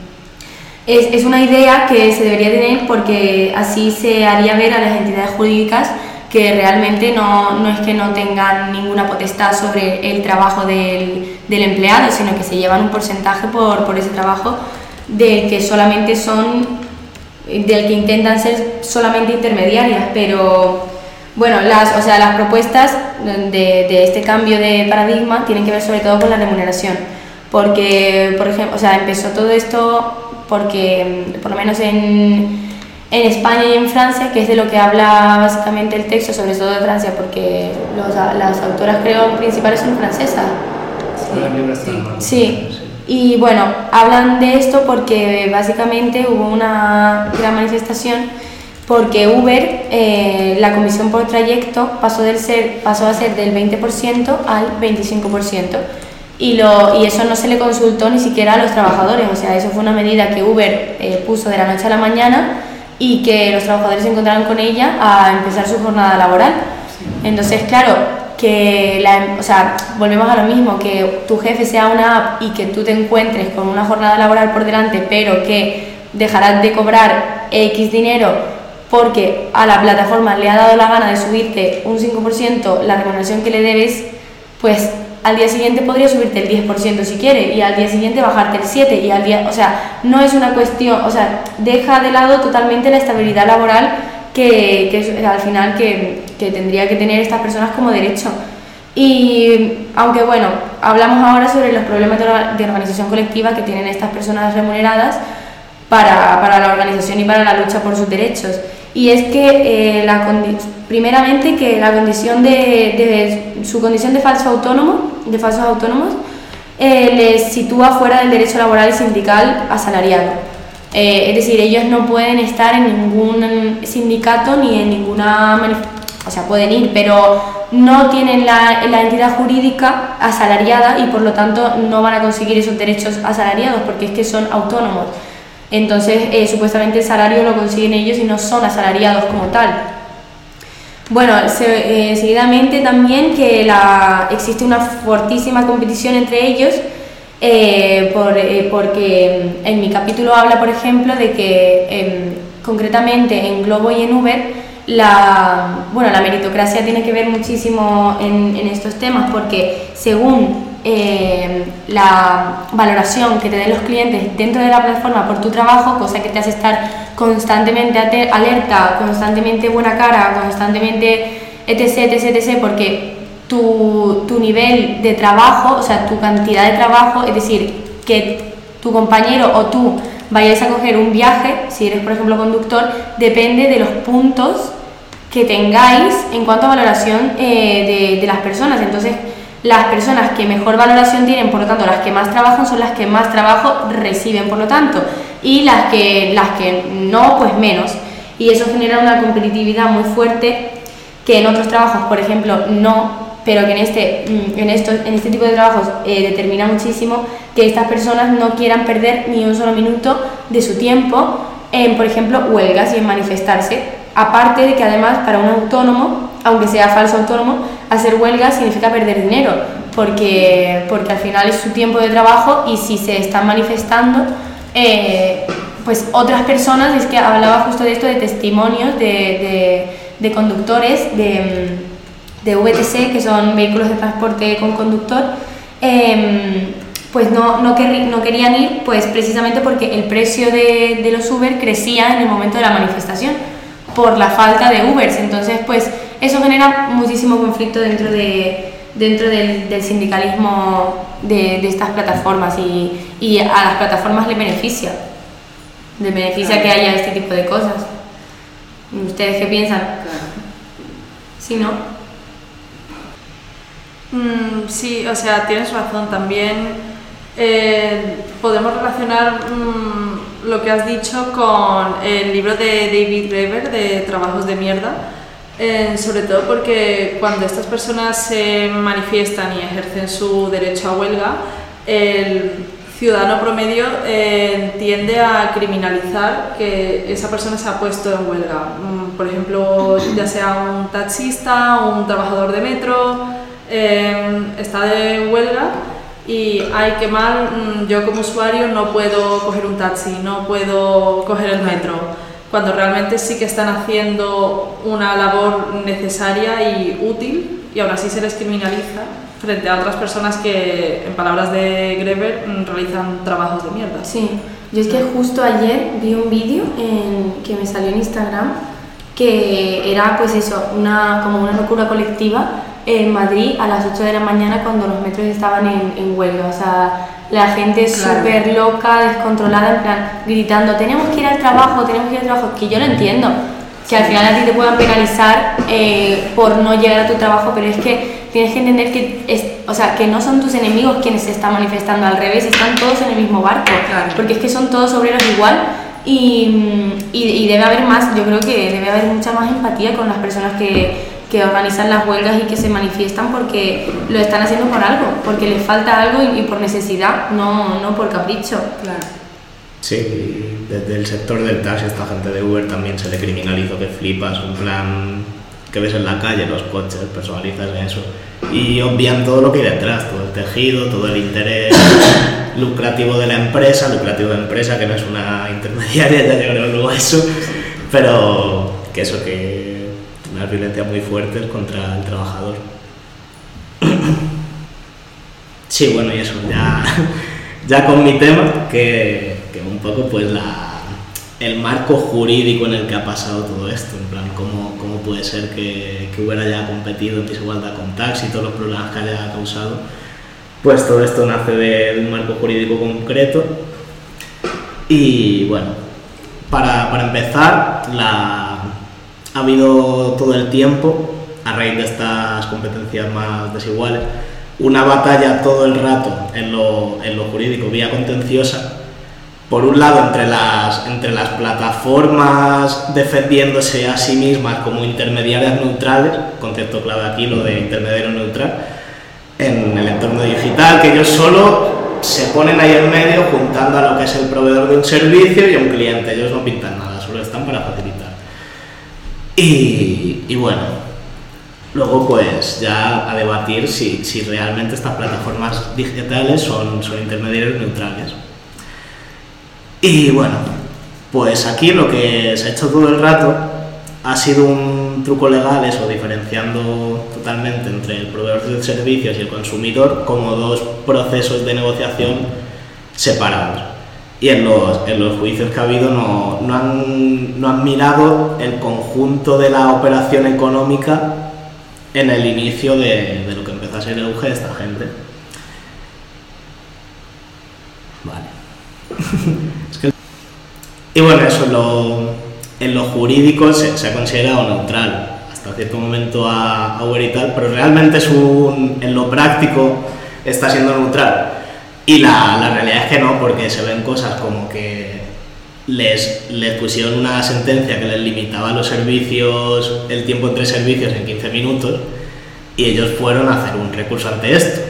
es, una idea que se debería tener porque así se haría ver a las entidades jurídicas que realmente no, no, es que no tengan ninguna potestad sobre el trabajo del, empleado, sino que se llevan un porcentaje por, por ese trabajo del que solamente son, del que intentan ser solamente intermediarias, pero bueno, las, o sea, las propuestas de, de este cambio de paradigma tienen que ver sobre todo con la remuneración, porque, por ejemplo, o sea, empezó todo esto porque, por lo menos en en España y en Francia, que es de lo que habla básicamente el texto, sobre todo de Francia, porque los, las autoras creo principales son francesas. Sí. sí. Y bueno, hablan de esto porque básicamente hubo una gran manifestación porque Uber, eh, la comisión por trayecto pasó, del ser, pasó a ser del 20% al 25%. Y, lo, y eso no se le consultó ni siquiera a los trabajadores, o sea, eso fue una medida que Uber eh, puso de la noche a la mañana y que los trabajadores se encontraran con ella a empezar su jornada laboral. Entonces, claro, que la, o sea, volvemos a lo mismo, que tu jefe sea una app y que tú te encuentres con una jornada laboral por delante, pero que dejarás de cobrar X dinero porque a la plataforma le ha dado la gana de subirte un 5% la remuneración que le debes, pues al día siguiente podría subirte el 10% si quiere y al día siguiente bajarte el 7% y al día, o sea, no es una cuestión, o sea, deja de lado totalmente la estabilidad laboral que, que es al final que, que, tendría que tener estas personas como derecho. Y aunque bueno, hablamos ahora sobre los problemas de, organización colectiva que tienen estas personas remuneradas para, para la organización y para la lucha por sus derechos y es que eh, la primeramente que la condición de, su condición de falso autónomo de falsos autónomos eh, les sitúa fuera del derecho laboral y sindical asalariado eh, es decir ellos no pueden estar en ningún sindicato ni en ninguna o sea pueden ir pero no tienen la, entidad jurídica asalariada y por lo tanto no van a conseguir esos derechos asalariados porque es que son autónomos entonces, eh, supuestamente el salario lo consiguen ellos y no son asalariados como tal. Bueno, eh, seguidamente también que la, existe una fortísima competición entre ellos, eh, por, porque en mi capítulo habla, por ejemplo, de que em, concretamente en Globo y en Uber, la, bueno, la meritocracia tiene que ver muchísimo en, estos temas, porque según eh, la valoración que te den los clientes dentro de la plataforma por tu trabajo, cosa que te hace estar constantemente alerta, constantemente buena cara, constantemente etc, etc, etc, porque tu, tu nivel de trabajo, o sea, tu cantidad de trabajo, es decir, que tu compañero o tú vayáis a coger un viaje, si eres por ejemplo conductor, depende de los puntos que tengáis en cuanto a valoración eh, de, las personas. Entonces, las personas que mejor valoración tienen, por lo tanto, las que más trabajan son las que más trabajo reciben, por lo tanto, y las que, las que no, pues menos. Y eso genera una competitividad muy fuerte que en otros trabajos, por ejemplo, no, pero que en este, mm, en esto, en este tipo de trabajos eh, determina muchísimo que estas personas no quieran perder ni un solo minuto de su tiempo en, por ejemplo, huelgas y en manifestarse. Aparte de que además para un autónomo, aunque sea falso autónomo, hacer huelga significa perder dinero, porque, porque al final es su tiempo de trabajo y si se están manifestando, eh, pues otras personas, es que hablaba justo de esto, de testimonios de, de conductores de, de, VTC, que son vehículos de transporte con conductor, em, pues no, no, no, querían ir pues precisamente porque el precio de, de los Uber crecía en el momento de la manifestación por la falta de Ubers. Entonces, pues eso genera muchísimo conflicto dentro de, dentro del, del sindicalismo de, de, estas plataformas y, y, a las plataformas les beneficia. Les beneficia que haya este tipo de cosas. ¿Ustedes qué piensan? ¿Sí, no? Mm, sí, o sea, tienes razón. También eh, podemos relacionar mm, lo que has dicho con el libro de David Graeber de Trabajos de Mierda eh, sobre todo porque cuando estas personas se manifiestan y ejercen su derecho a huelga, el ciudadano promedio eh, tiende a criminalizar que esa persona se ha puesto en huelga. Mm, por ejemplo, ya sea un taxista, un trabajador de metro, eh, está de huelga y hay que mal, mm, yo como usuario no puedo coger un taxi, no puedo coger el metro cuando realmente sí que están haciendo una labor necesaria y útil y aún así se les criminaliza frente a otras personas que, en palabras de Greber, mm, realizan trabajos de mierda. Sí, yo es que justo ayer vi un vídeo que me salió en Instagram que era pues eso, una, como una locura colectiva en Madrid a las 8 de la mañana cuando los metros estaban en, en huelga. O sea, la gente súper loca, descontrolada, en plan, gritando, tenemos que ir al trabajo, tenemos que ir al trabajo, que yo lo entiendo, que al final a ti te puedan penalizar eh, por no llegar a tu trabajo, pero es que tienes que entender que, es, o sea, que no son tus enemigos quienes se están manifestando, al revés, están todos en el mismo barco, porque es que son todos obreros igual y, y, y debe haber más, yo creo que debe haber mucha más empatía con las personas que que organizan las huelgas y que se manifiestan porque lo están haciendo por algo, porque les falta algo y, por necesidad, no, no por capricho. Claro. Sí, desde el sector del taxi, esta gente de Uber también se le criminalizó que flipas, un plan que ves en la calle, los coches, personalizas eso, y obvian todo lo que hay detrás, todo el tejido, todo el interés lucrativo de la empresa, lucrativo de la empresa, que no es una intermediaria, ya llegaremos luego a eso, pero que eso que unas violencias muy fuertes contra el trabajador. Sí, bueno, y eso, ya, ya con mi tema, que, que un poco pues la, el marco jurídico en el que ha pasado todo esto, en plan, cómo, cómo puede ser que, Uber haya competido en desigualdad con taxi y todos los problemas que haya causado, pues todo esto nace de, de un marco jurídico concreto. Y bueno, para, para empezar, la, ha habido todo el tiempo, a raíz de estas competencias más desiguales, una batalla todo el rato en lo, en lo jurídico, vía contenciosa, por un lado entre las, entre las plataformas defendiéndose a sí mismas como intermediarias neutrales, concepto clave aquí lo de intermediario neutral, en el entorno digital, que ellos solo se ponen ahí en medio juntando a lo que es el proveedor de un servicio y a un cliente, ellos no pintan nada, solo están para facilitar. Y, bueno, luego pues ya a debatir si, si, realmente estas plataformas digitales son, son intermediarios neutrales. Y bueno, pues aquí lo que se ha hecho todo el rato ha sido un truco legal, eso, diferenciando totalmente entre el proveedor de servicios y el consumidor como dos procesos de negociación separados y en los, en los juicios que ha habido no, no, han, no han mirado el conjunto de la operación económica en el inicio de, lo que empezó a ser el auge de esta gente. Vale. es que... Y bueno, eso en lo, jurídico se, se, ha considerado neutral hasta cierto momento a, a Uber y tal, pero realmente es un, en lo práctico está siendo neutral y la, la, realidad es que no, porque se ven cosas como que les, les pusieron una sentencia que les limitaba los servicios, el tiempo entre servicios en 15 minutos, y ellos fueron a hacer un recurso ante esto.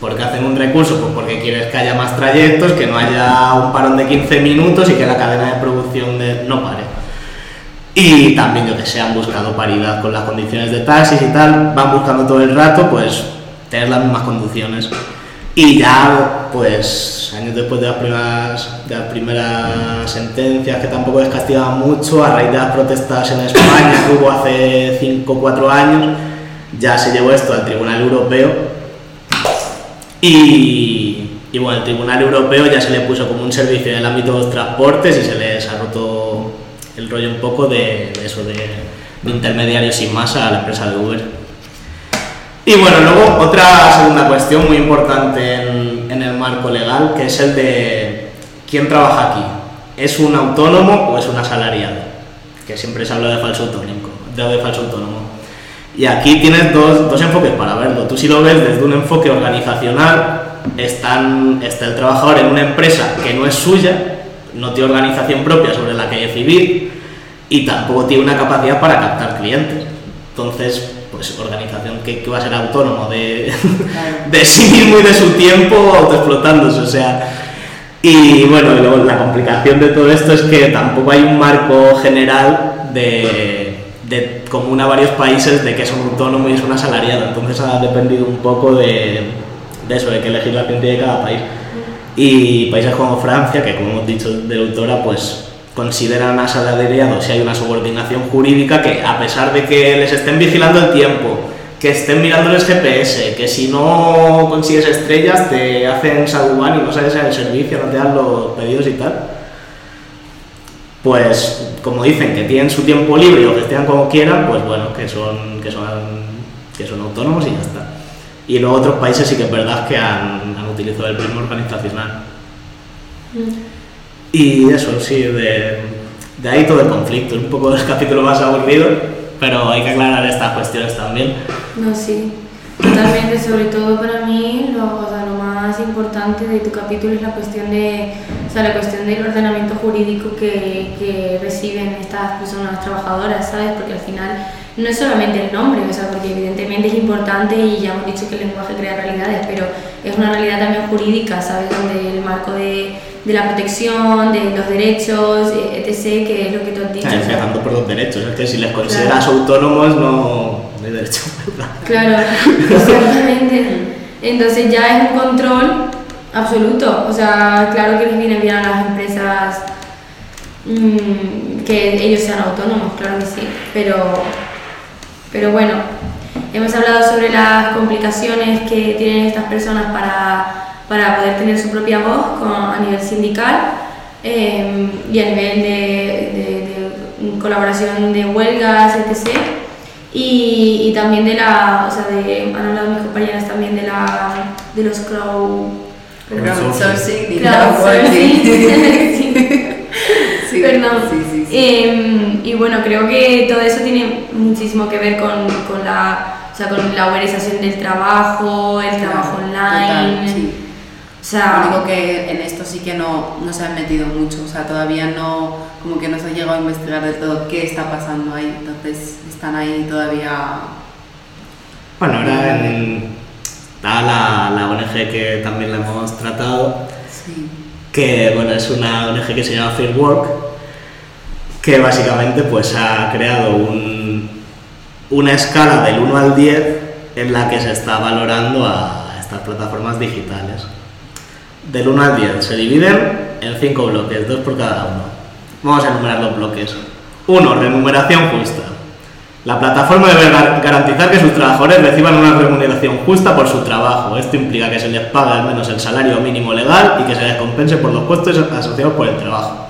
¿Por qué hacen un recurso? Pues porque quieres que haya más trayectos, que no haya un parón de 15 minutos y que la cadena de producción de, no pare. Y también, yo que sé, han buscado paridad con las condiciones de taxis y tal, van buscando todo el rato, pues, tener las mismas condiciones Y ya, pues, años después de las primeras, de las primeras sentencias, que tampoco les castigaban mucho, a raíz de las protestas en España que hubo hace 5 o 4 años, ya se llevó esto al Tribunal Europeo. Y, y bueno, el Tribunal Europeo ya se le puso como un servicio en el ámbito de los transportes y se les ha roto el rollo un poco de, de eso, de, de intermediarios sin más a la empresa de Uber. Y bueno, luego otra segunda cuestión muy importante en, en el marco legal, que es el de quién trabaja aquí. ¿Es un autónomo o es un asalariado? Que siempre se habla de falso autónomo. De falso autónomo. Y aquí tienes dos, dos enfoques para verlo. Tú si lo ves desde un enfoque organizacional, están, está el trabajador en una empresa que no es suya, no tiene organización propia sobre la que decidir y tampoco tiene una capacidad para captar clientes. Entonces, pues organización que, que va a ser autónomo de, de sí mismo y de su tiempo autoexplotándose, o sea... Y bueno, y luego la complicación de todo esto es que tampoco hay un marco general de, de común a varios países de que es un autónomo y es un asalariado, entonces ha dependido un poco de, de eso, de qué legislación tiene cada país. Y países como Francia, que como hemos dicho de autora, pues consideran asalariados si hay una subordinación jurídica que a pesar de que les estén vigilando el tiempo, que estén mirando el GPS, que si no consigues estrellas te hacen saluban y no sales en el servicio, no te dan los pedidos y tal, pues como dicen que tienen su tiempo libre y lo gestionan como quieran, pues bueno, que son, que son, que son autónomos y ya está. Y luego otros países sí que es verdad que han, han utilizado el prisma organizacional. Y eso, sí, de, de ahí todo el conflicto. Es un poco el capítulo más aburrido, pero hay que aclarar estas cuestiones también. No, sí, totalmente. Sobre todo para mí, lo, o sea, lo más importante de tu capítulo es la cuestión de, o sea, la cuestión del ordenamiento jurídico que, que reciben estas personas trabajadoras, ¿sabes? Porque al final no es solamente el nombre, o sea, porque evidentemente es importante y ya hemos dicho que el lenguaje crea realidades, pero es una realidad también jurídica, ¿sabes? Donde el marco de, de la protección, de los derechos, eh, etc., que es lo que tú has dicho. Ah, empezando por los derechos, es que si les consideras autónomos no, no hay derecho. Claro, exactamente. Entonces ya es un control absoluto. O sea, claro que les viene bien a las empresas mm, que ellos sean autónomos, claro que sí. Pero, pero bueno, hemos hablado sobre las complicaciones que tienen estas personas para, para poder tener su propia voz a nivel sindical eh, y a nivel de colaboración de huelgas, etc. Y, y también de la, o sea, de, han hablado mis compañeras también de la, de los crow, Crowdsourcing crowdsourcing. Sí. Sí, Perdón. sí, sí, sí. Eh, y bueno, creo que todo eso tiene muchísimo que ver con, con la, o sea, con la uberización del trabajo, el trabajo online. Total, sí. O sea, Lo único que en esto sí que no, no se han metido mucho, o sea, todavía no, como que no se ha llegado a investigar del todo qué está pasando ahí, entonces están ahí todavía... Bueno, ahora en- está la, la ONG que también la hemos tratado, Sí. que bueno, es una ONG que se llama Fair Work, que básicamente pues ha creado un- una escala del 1 al 10 en la que se está valorando a estas plataformas digitales. Del 1 al 10 se dividen en 5 bloques, 2 por cada uno. Vamos a enumerar los bloques. 1. Remuneración justa. La plataforma debe gar- garantizar que sus trabajadores reciban una remuneración justa por su trabajo. Esto implica que se les pague al menos el salario mínimo legal y que se les compense por los costes asociados por el trabajo.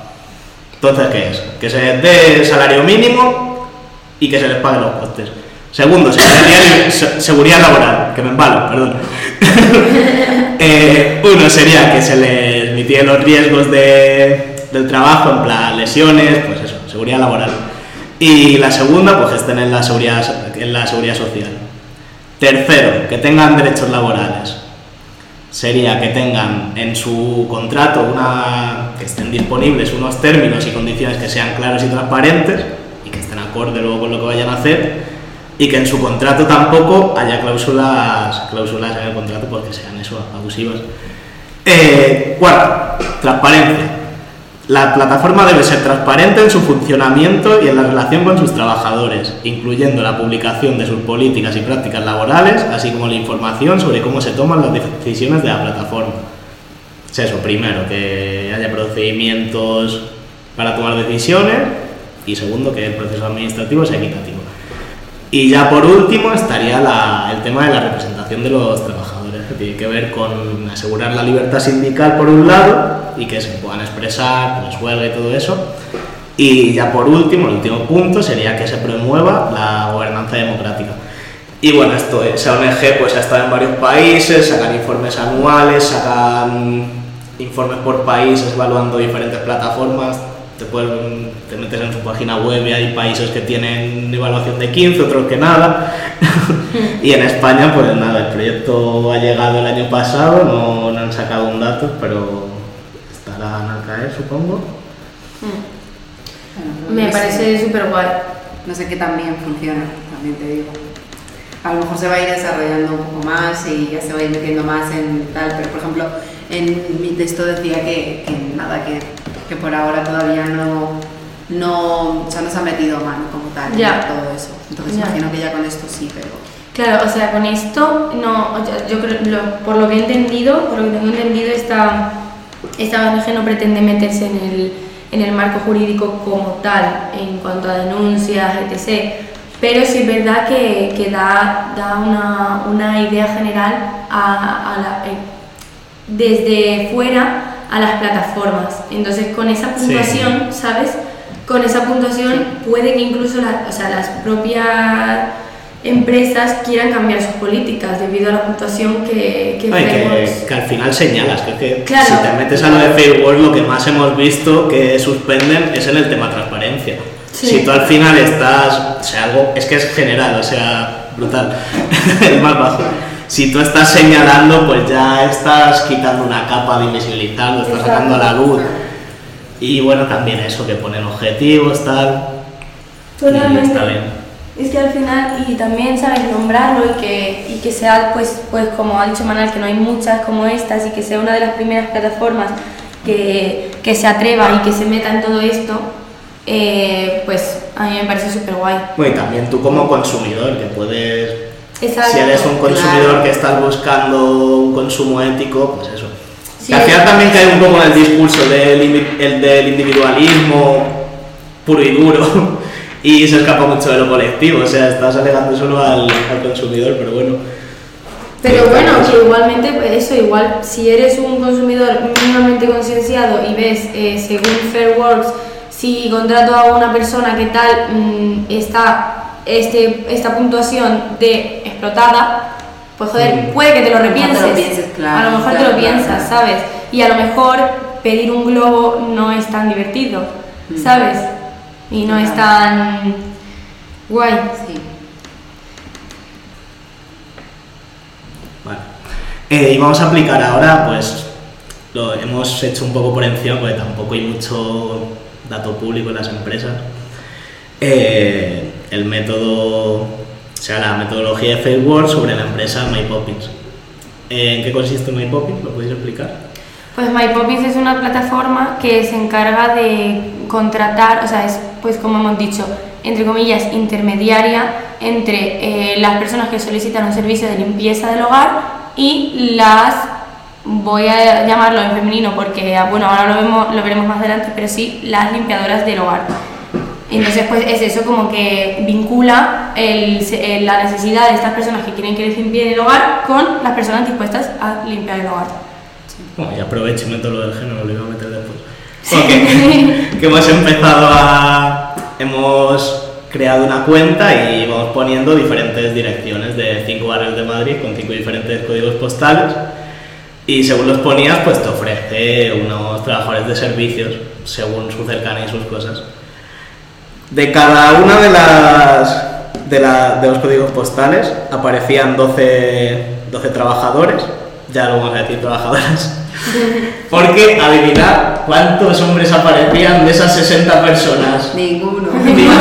Entonces, ¿qué es? Que se les dé el salario mínimo y que se les paguen los costes. Segundo, seguridad, se- seguridad laboral, que me embalo, perdón. Eh, uno sería que se les mitiguen los riesgos de- del trabajo, en plan lesiones, pues eso, seguridad laboral. Y la segunda, pues estén en la seguridad, en la seguridad social. Tercero, que tengan derechos laborales. Sería que tengan en su contrato una, que estén disponibles unos términos y condiciones que sean claros y transparentes y que estén acorde luego con lo que vayan a hacer y que en su contrato tampoco haya cláusulas, cláusulas en el contrato porque sean eso, abusivas. Eh, cuarto, transparencia. La plataforma debe ser transparente en su funcionamiento y en la relación con sus trabajadores, incluyendo la publicación de sus políticas y prácticas laborales, así como la información sobre cómo se toman las decisiones de la plataforma. Es eso, primero, que haya procedimientos para tomar decisiones y segundo, que el proceso administrativo sea equitativo. Y ya por último estaría la- el tema de la representación de los trabajadores, que tiene que ver con asegurar la libertad sindical por un lado y que se puedan expresar, pues huelga y todo eso. Y ya por último, el último punto sería que se promueva la gobernanza democrática. Y bueno, esto, esa ONG pues ha estado en varios países, sacan informes anuales, sacan informes por países evaluando diferentes plataformas, te, pueden- te metes en su página web y hay países que tienen evaluación de 15, otros que nada. y en España pues nada, el proyecto ha llegado el año pasado, no, no han sacado un dato, pero estarán al caer supongo. Bueno, Me parece súper guay. No sé qué tan bien funciona, también te digo. A lo mejor se va a ir desarrollando un poco más y ya se va a ir metiendo más en tal, pero por ejemplo, en mi texto decía que, que nada, que, que por ahora todavía no, no, o sea, no se ha metido mano como tal en todo eso. Entonces imagino que ya con esto sí, pero... Claro, o sea, con esto, no, yo- yo creo, lo- por lo que he entendido, por lo que tengo entendido, esta, esta ONG no pretende meterse en el, en el marco jurídico como tal, en cuanto a denuncias, etc. Pero sí es verdad que, que da, da una, una idea general a, a la- eh, desde fuera a las plataformas. Entonces, con esa Sí. puntuación, ¿sabes? Con esa puntuación puede que incluso la- o sea, las propias empresas quieran cambiar sus políticas debido a la puntuación que, que Ay, que, que al final señalas, es que Claro. si te metes a lo de Facebook, lo que más hemos visto que suspenden es en el tema transparencia. Sí. Si tú al final estás, o sea, algo, es que es general, o sea, brutal, el más bajo. Si tú estás señalando, pues ya estás quitando una capa de invisibilizar, lo estás sacando a la luz. Y bueno, también eso, que ponen objetivos, tal. y Totalmente. está bien. Es que al final, y también sabes nombrarlo y que, y que sea, pues, pues como ha dicho Manal, que no hay muchas como estas y que sea una de las primeras plataformas que, que se atreva y que se meta en todo esto, eh, pues a mí me parece súper guay. Bueno, y también tú como consumidor, que puedes Exacto. si eres un consumidor claro. que estás buscando un consumo ético, pues eso. Sí, al final también cae un poco en el discurso del, el del individualismo puro y duro y se escapa mucho de lo colectivo, o sea, estás alegando solo al, al consumidor, pero bueno. Pero bueno, que igualmente, pues eso, igual, si eres un consumidor mínimamente concienciado y ves, eh, según Fairworks, si contrato a una persona que tal mm, está este, esta puntuación de explotada, pues joder, puede que te lo repienses. te lo pienses, claro, a lo mejor te lo piensas, claro. ¿sabes? Y a lo mejor pedir un globo no es tan divertido, Mm. ¿sabes? Y no es tan guay. Sí. Vale. Eh, y vamos a aplicar ahora, pues lo hemos hecho un poco por encima, porque tampoco hay mucho dato público en las empresas. Eh, el método, o sea, la metodología de Fairworks sobre la empresa MyPoppins. ¿En qué consiste MyPoppins? ¿Lo podéis explicar? Pues MyPoppins es una plataforma que se encarga de contratar, o sea, es pues como hemos dicho, entre comillas, intermediaria entre eh, las personas que solicitan un servicio de limpieza del hogar y las, voy a llamarlo en femenino porque, ah, bueno, ahora lo, vemos, lo veremos más adelante, pero sí, las limpiadoras del hogar. Entonces, pues es eso, como que vincula el- eh, la necesidad de estas personas que quieren que les limpien el hogar con las personas dispuestas a limpiar el hogar. Bueno, y aprovecho y meto lo del género, lo iba a meter después. Que, que hemos empezado a... Hemos creado una cuenta y vamos poniendo diferentes direcciones de cinco barrios de Madrid con cinco diferentes códigos postales y según los ponías pues te ofrece unos trabajadores de servicios según su cercanía y sus cosas. De cada una de las de, la- de los códigos postales aparecían 12, 12 trabajadores, ya lo vamos a decir trabajadoras, porque adivinar cuántos hombres aparecían de esas 60 personas. Ninguno. ¡Ninguno!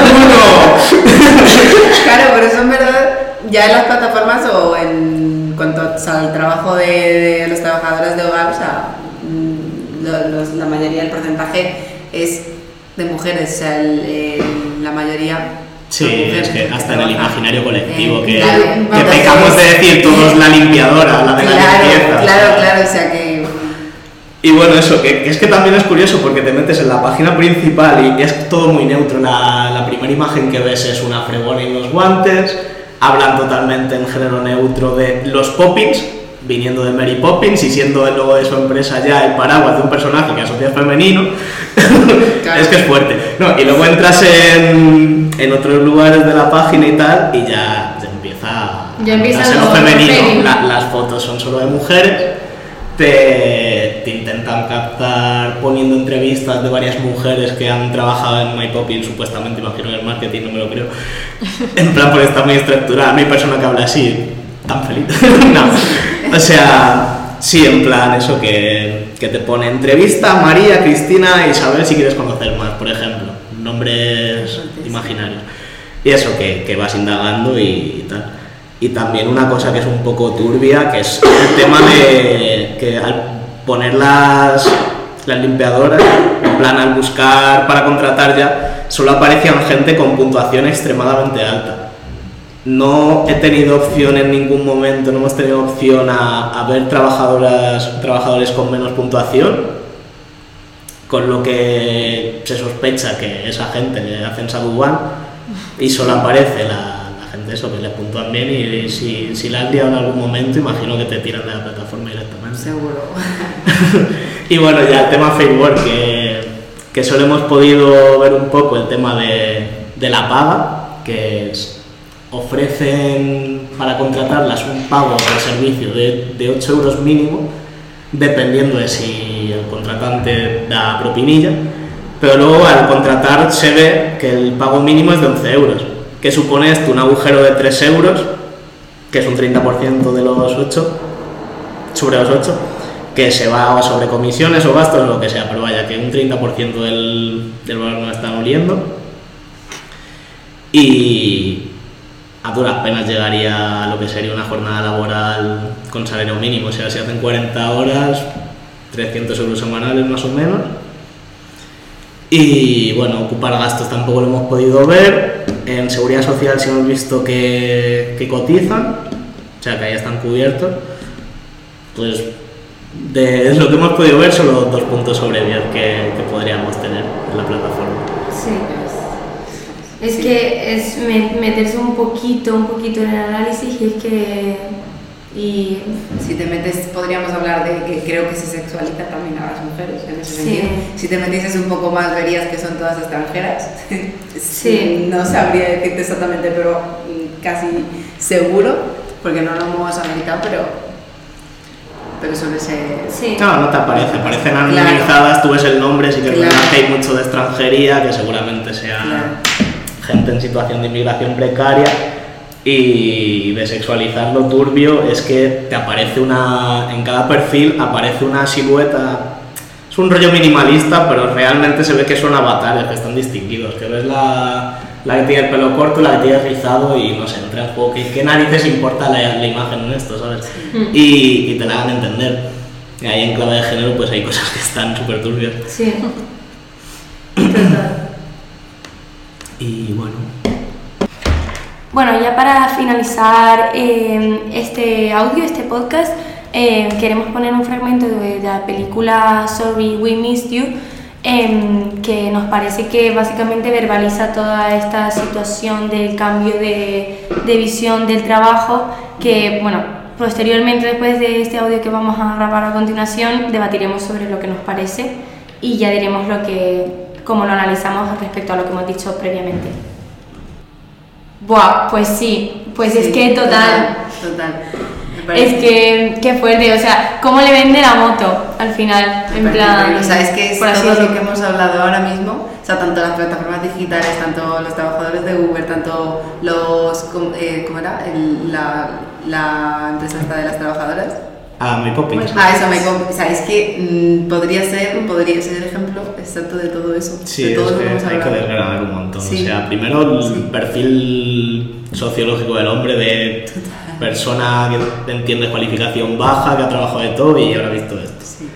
claro, pero eso en verdad, ya en las plataformas o en cuanto o sea, al trabajo de, de los trabajadores de hogar, o sea, mm, los- la mayoría del porcentaje es de mujeres, o sea, el- el- la mayoría. Sí, es que hasta en el imaginario colectivo, Eh, que, claro, que pecamos de decir todos la limpiadora, la de la Claro, limpieza. claro, claro, o sea que. Y bueno, eso, que, que es que también es curioso porque te metes en la página principal y es todo muy neutro. La, la primera imagen que ves es una fregona y unos guantes. Hablan totalmente en género neutro de los Poppins, viniendo de Mary Poppins y siendo el logo de su empresa ya el paraguas de un personaje que asocia femenino. Claro. es que es fuerte. No, y luego entras en, en otros lugares de la página y tal y ya, ya empieza, Ya empieza a ser lo femenino. femenino. La- las fotos son solo de mujeres te, te intentan captar poniendo entrevistas de varias mujeres que han trabajado en My Poppin, supuestamente, imagino en el marketing, no me lo creo. En plan, porque está muy estructurada. No hay persona que hable así, tan feliz. no. O sea, sí, en plan, eso que, que te pone entrevista a María, Cristina y Isabel si quieres conocer más, por ejemplo. Nombres imaginarios. Y eso, que, que vas indagando y, y tal. Y también una cosa que es un poco turbia, que es el tema de que al poner las, las limpiadoras, en plan al buscar para contratar ya, solo aparecían gente con puntuación extremadamente alta. No he tenido opción en ningún momento, no hemos tenido opción a, a ver trabajadoras, trabajadores con menos puntuación, con lo que se sospecha que esa gente le hacen sabuguán y solo aparece la, la gente eso que le puntúan bien y, si, si la has liado en algún momento imagino que te tiran de la plataforma directamente. Seguro. Y bueno, ya el tema Facebook, que, que solo hemos podido ver un poco el tema de, de la paga, que es, ofrecen para contratarlas un pago por servicio de, de 8 euros mínimo, dependiendo de si el contratante da propinilla, pero luego al contratar se ve que el pago mínimo es de 11 euros, que supone esto un agujero de 3 euros, que es un 30% de los 8, sobre los 8, que se va sobre comisiones o gastos, lo que sea, pero vaya, que un 30% del, del valor nos están oliendo. Y a duras llegaría a lo que sería una jornada laboral con salario mínimo, o sea, si hacen 40 horas, 300 euros semanales más o menos. Y bueno, ocupar gastos tampoco lo hemos podido ver. En seguridad social sí hemos visto que, que cotizan, o sea que ahí están cubiertos. Pues de lo que hemos podido ver, solo dos puntos sobre 10 que, que podríamos tener en la plataforma. Sí. Es que es me- meterse un poquito, un poquito en el análisis y es que... Y Si te metes, podríamos hablar de que creo que se sexualiza también a las mujeres en ese Sí. sentido. Si te metieses un poco más, verías que son todas extranjeras. Sí. No sabría decirte exactamente, pero mm, casi seguro, porque no lo hemos analizado, pero, pero suele ser. sí. No, no te aparece, aparecen Claro. anonimizadas, tú ves el nombre, sí que Claro. hay mucho de extranjería, que seguramente sea Claro. Gente en situación de inmigración precaria, y de sexualizar lo turbio es que te aparece una, en cada perfil aparece una silueta, es un rollo minimalista, pero realmente se ve que son avatares que están distinguidos, que ves la, la que tiene el pelo corto, la que tiene rizado y no sé, entra en juego, ¿qué, qué narices importa la, la imagen en esto, sabes? Y, y te la hagan entender. Y ahí en clave de género pues hay cosas que están súper turbias. Sí. Total. Y bueno, ya para finalizar eh, este audio, este podcast, eh, queremos poner un fragmento de la película Sorry We Missed You, em, que nos parece que básicamente verbaliza toda esta situación del cambio de, de visión del trabajo, que bueno, posteriormente después de este audio que vamos a grabar a continuación, debatiremos sobre lo que nos parece y ya diremos lo que, cómo lo analizamos respecto a lo que hemos dicho previamente. Buah, pues sí, pues es que total, Total. Parece- es que, qué fuerte, o sea, ¿cómo le vende la moto al final? me En plan. O sea, es que es todo lo que hemos hablado ahora mismo, o sea, tanto las plataformas digitales, tanto los trabajadores de Uber, tanto los. eh, ¿Cómo era? El- la, la empresa esta de las trabajadoras. A mi Poppins. Ah, eso me com- O sea, es que mm, podría ser, podría ser el ejemplo exacto de todo eso. Sí, de es todo lo que hay que desgranar un montón. Sí. O sea, primero el Sí. perfil sociológico del hombre de persona que entiende cualificación baja, que ha trabajado de todo y ahora ha visto esto. Sí.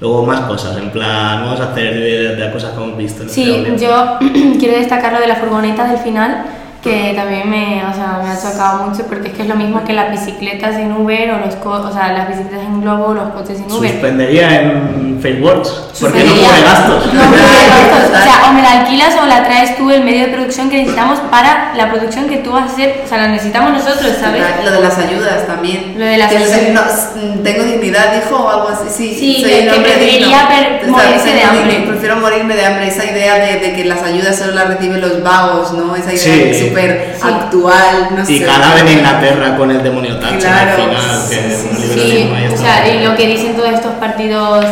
Luego más cosas, en plan, vamos a hacer de, de cosas que hemos visto. en Sí, yo quiero destacar lo de la furgoneta del final, que también me, o sea, me ha chocado mucho porque es que es lo mismo que las bicicletas en Uber o los co- o sea, las bicicletas en Globo o los coches en Uber. Suspendería en Faceworks. ¿Por qué no cubre gastos? No cubre gastos. O sea, o me la alquilas o la traes tú el medio de producción que necesitamos para la producción que tú vas a hacer. O sea, la necesitamos nosotros, ¿sabes? Lo de las ayudas también. Lo de las ayudas. no, s- tengo dignidad, dijo, o algo así. Sí, Sí, soy que- preferiría per- morirse de hambre. digno, Prefiero morirme de hambre. Esa idea de, de que las ayudas solo las reciben los vagos, ¿no? Esa idea Sí. Súper Sí. actual, no Y sé. cada vez en Inglaterra con el demonio Thatcher Claro, al final, que sí, o sea, y lo que dicen todos estos partidos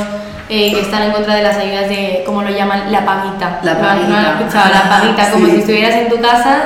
eh, que están en contra de las ayudas de, como lo llaman, la paguita. La ¿No has- ¿No has paguita. escuchado? La paguita, como Sí. si estuvieras en tu casa,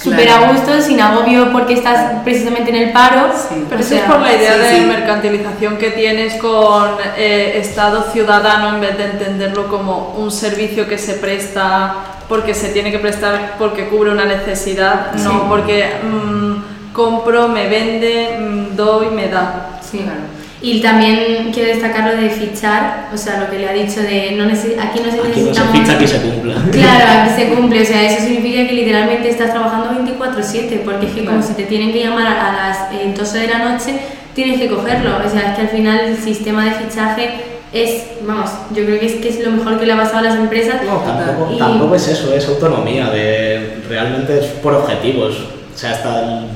súper Claro. a gusto, sin agobio porque estás precisamente en el paro. Sí. Pero eso es por la idea sí, de sí. mercantilización que tienes con eh, Estado ciudadano en vez de entenderlo como un servicio que se presta porque se tiene que prestar porque cubre una necesidad, no porque mm, compro, me vende, mm, doy, me da. Sí. Claro. Y también quiero destacar lo de fichar, o sea, lo que le ha dicho de no aquí no se Aquí no se ficha, aquí se cumpla. Claro, aquí se cumple, o sea, eso significa que literalmente estás trabajando 24/7, porque es que como si te tienen que llamar a las eh, 12 de la noche, tienes que cogerlo, o sea, es que al final el sistema de fichaje es, vamos, yo creo que es, que es lo mejor que le ha pasado a las empresas. No, tampoco, Y- tampoco es eso, es autonomía, de, realmente es por objetivos. O sea, hasta el-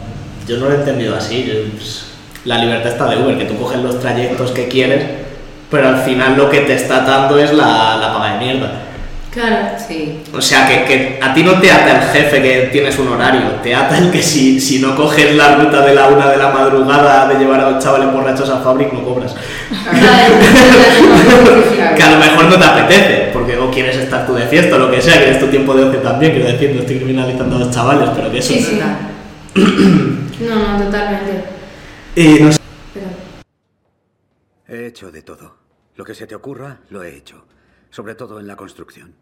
yo no lo he entendido así. yo, pues, la libertad está de Uber, que tú coges los trayectos que quieres, pero al final lo que te está dando es la, la paga de mierda. Claro, Sí. O sea, que, que a ti no te ata el jefe que tienes un horario, te ata el que si, si no coges la ruta de la una de la madrugada de llevar a los chavales borrachos a Fabric no cobras. Claro. Que a lo mejor no te apetece, porque o quieres estar tú de fiesta o lo que sea, quieres tu tiempo de ocio también, quiero decir, no estoy criminalizando a los chavales, pero que eso... Sí, sí. No, no, totalmente. Y no sé, Pero- He hecho de todo. Lo que se te ocurra, lo he hecho. Sobre todo en la construcción.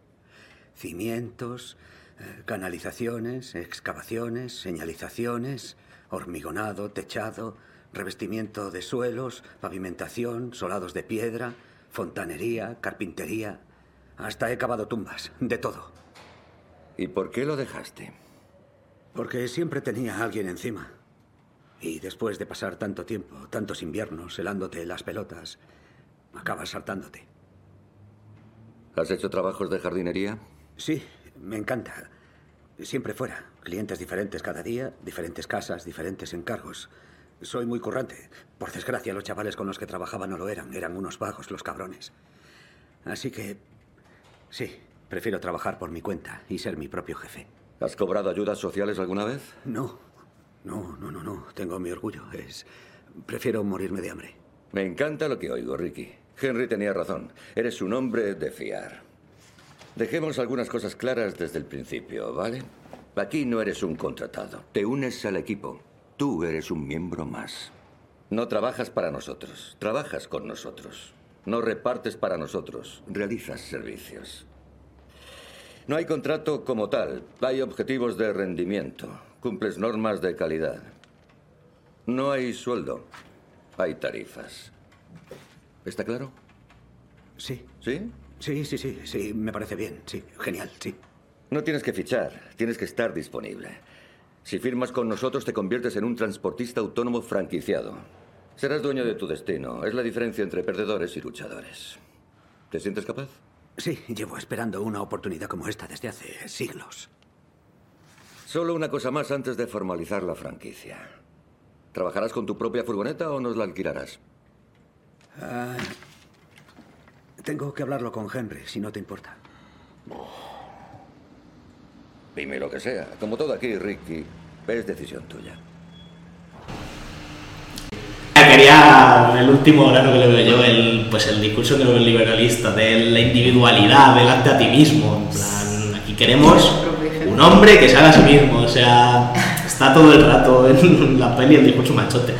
Cimientos, eh, canalizaciones, excavaciones, señalizaciones, hormigonado, techado, revestimiento de suelos, pavimentación, solados de piedra, fontanería, carpintería. Hasta he cavado tumbas, de todo. ¿Y por qué lo dejaste? Porque siempre tenía a alguien encima. Y después de pasar tanto tiempo, tantos inviernos, helándote las pelotas, acabas saltándote. ¿Has hecho trabajos de jardinería? Sí, me encanta. Siempre fuera. Clientes diferentes cada día, diferentes casas, diferentes encargos. Soy muy currante. Por desgracia, los chavales con los que trabajaba no lo eran. Eran unos vagos los cabrones. Así que... Sí, prefiero trabajar por mi cuenta y ser mi propio jefe. ¿Has cobrado ayudas sociales alguna vez? No, no, no, no, no. Tengo mi orgullo. Es... Prefiero morirme de hambre. Me encanta lo que oigo, Ricky. Henry tenía razón. Eres un hombre de fiar. Dejemos algunas cosas claras desde el principio, ¿vale? Aquí no eres un contratado. Te unes al equipo. Tú eres un miembro más. No trabajas para nosotros. Trabajas con nosotros. No repartes para nosotros. Realizas servicios. No hay contrato como tal. Hay objetivos de rendimiento. Cumples normas de calidad. No hay sueldo. Hay tarifas. ¿Está claro? Sí, ¿Sí? sí, sí, sí, sí. Me parece bien. Sí, genial, sí. No tienes que fichar, tienes que estar disponible. Si firmas con nosotros te conviertes en un transportista autónomo franquiciado. Serás dueño de tu destino. Es la diferencia entre perdedores y luchadores. ¿Te sientes capaz? Sí, llevo esperando una oportunidad como esta desde hace siglos. Solo una cosa más antes de formalizar la franquicia. ¿Trabajarás con tu propia furgoneta o nos la alquilarás? Ah, tengo que hablarlo con Henry, si no te importa. Dime lo que sea. Como todo aquí, Ricky, es decisión tuya. quería el último grano que le veo yo, el, pues el discurso neoliberalista, de la individualidad, del arte a ti mismo. En plan, aquí queremos un hombre que se haga a sí mismo, o sea, está todo el rato en la peli el discurso machote.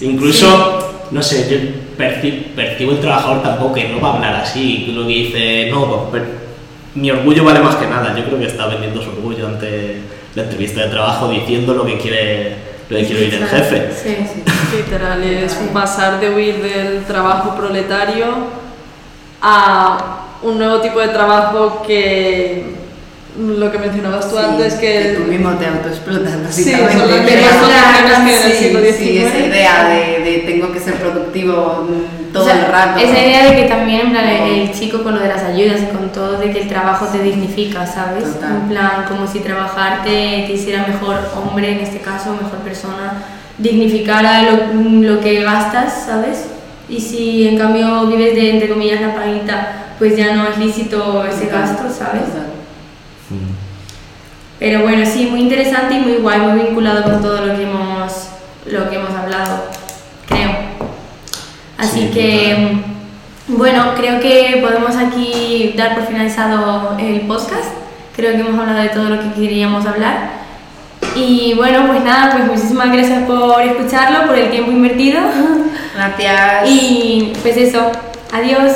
Incluso, no sé, yo perci- percibo el trabajador tampoco que no va a hablar así, lo que dice, no, pues, mi orgullo vale más que nada, yo creo que está vendiendo su orgullo ante la entrevista de trabajo diciendo lo que quiere, lo que quiere oír el jefe. Sí, sí. Literal, es un pasar de huir del trabajo proletario a un nuevo tipo de trabajo que lo que mencionabas tú Sí, antes que, tú mismo te autoexplotas Sí, básicamente. son las mismas que en el sí, siglo sí, XIX. esa idea de, de tengo que ser productivo todo O sea, el rato. Esa idea de que también, en plan, el chico con lo de las ayudas y con todo, de que el trabajo te dignifica, ¿sabes? Total. En plan, como si trabajar te, te hiciera mejor hombre, en este caso, mejor persona, dignificara lo, lo que gastas, ¿sabes? Y si en cambio vives de, entre comillas, la paguita, pues ya no es lícito ese gasto, ¿sabes? Total. Pero bueno, sí, muy interesante y muy guay, muy vinculado con todo lo que hemos, lo que hemos hablado, creo. Así Sí, que, mm, bueno, creo que podemos aquí dar por finalizado el podcast. Creo que hemos hablado de todo lo que queríamos hablar. Y bueno, pues nada, pues muchísimas gracias por escucharlo, por el tiempo invertido. Gracias. Y pues eso, adiós.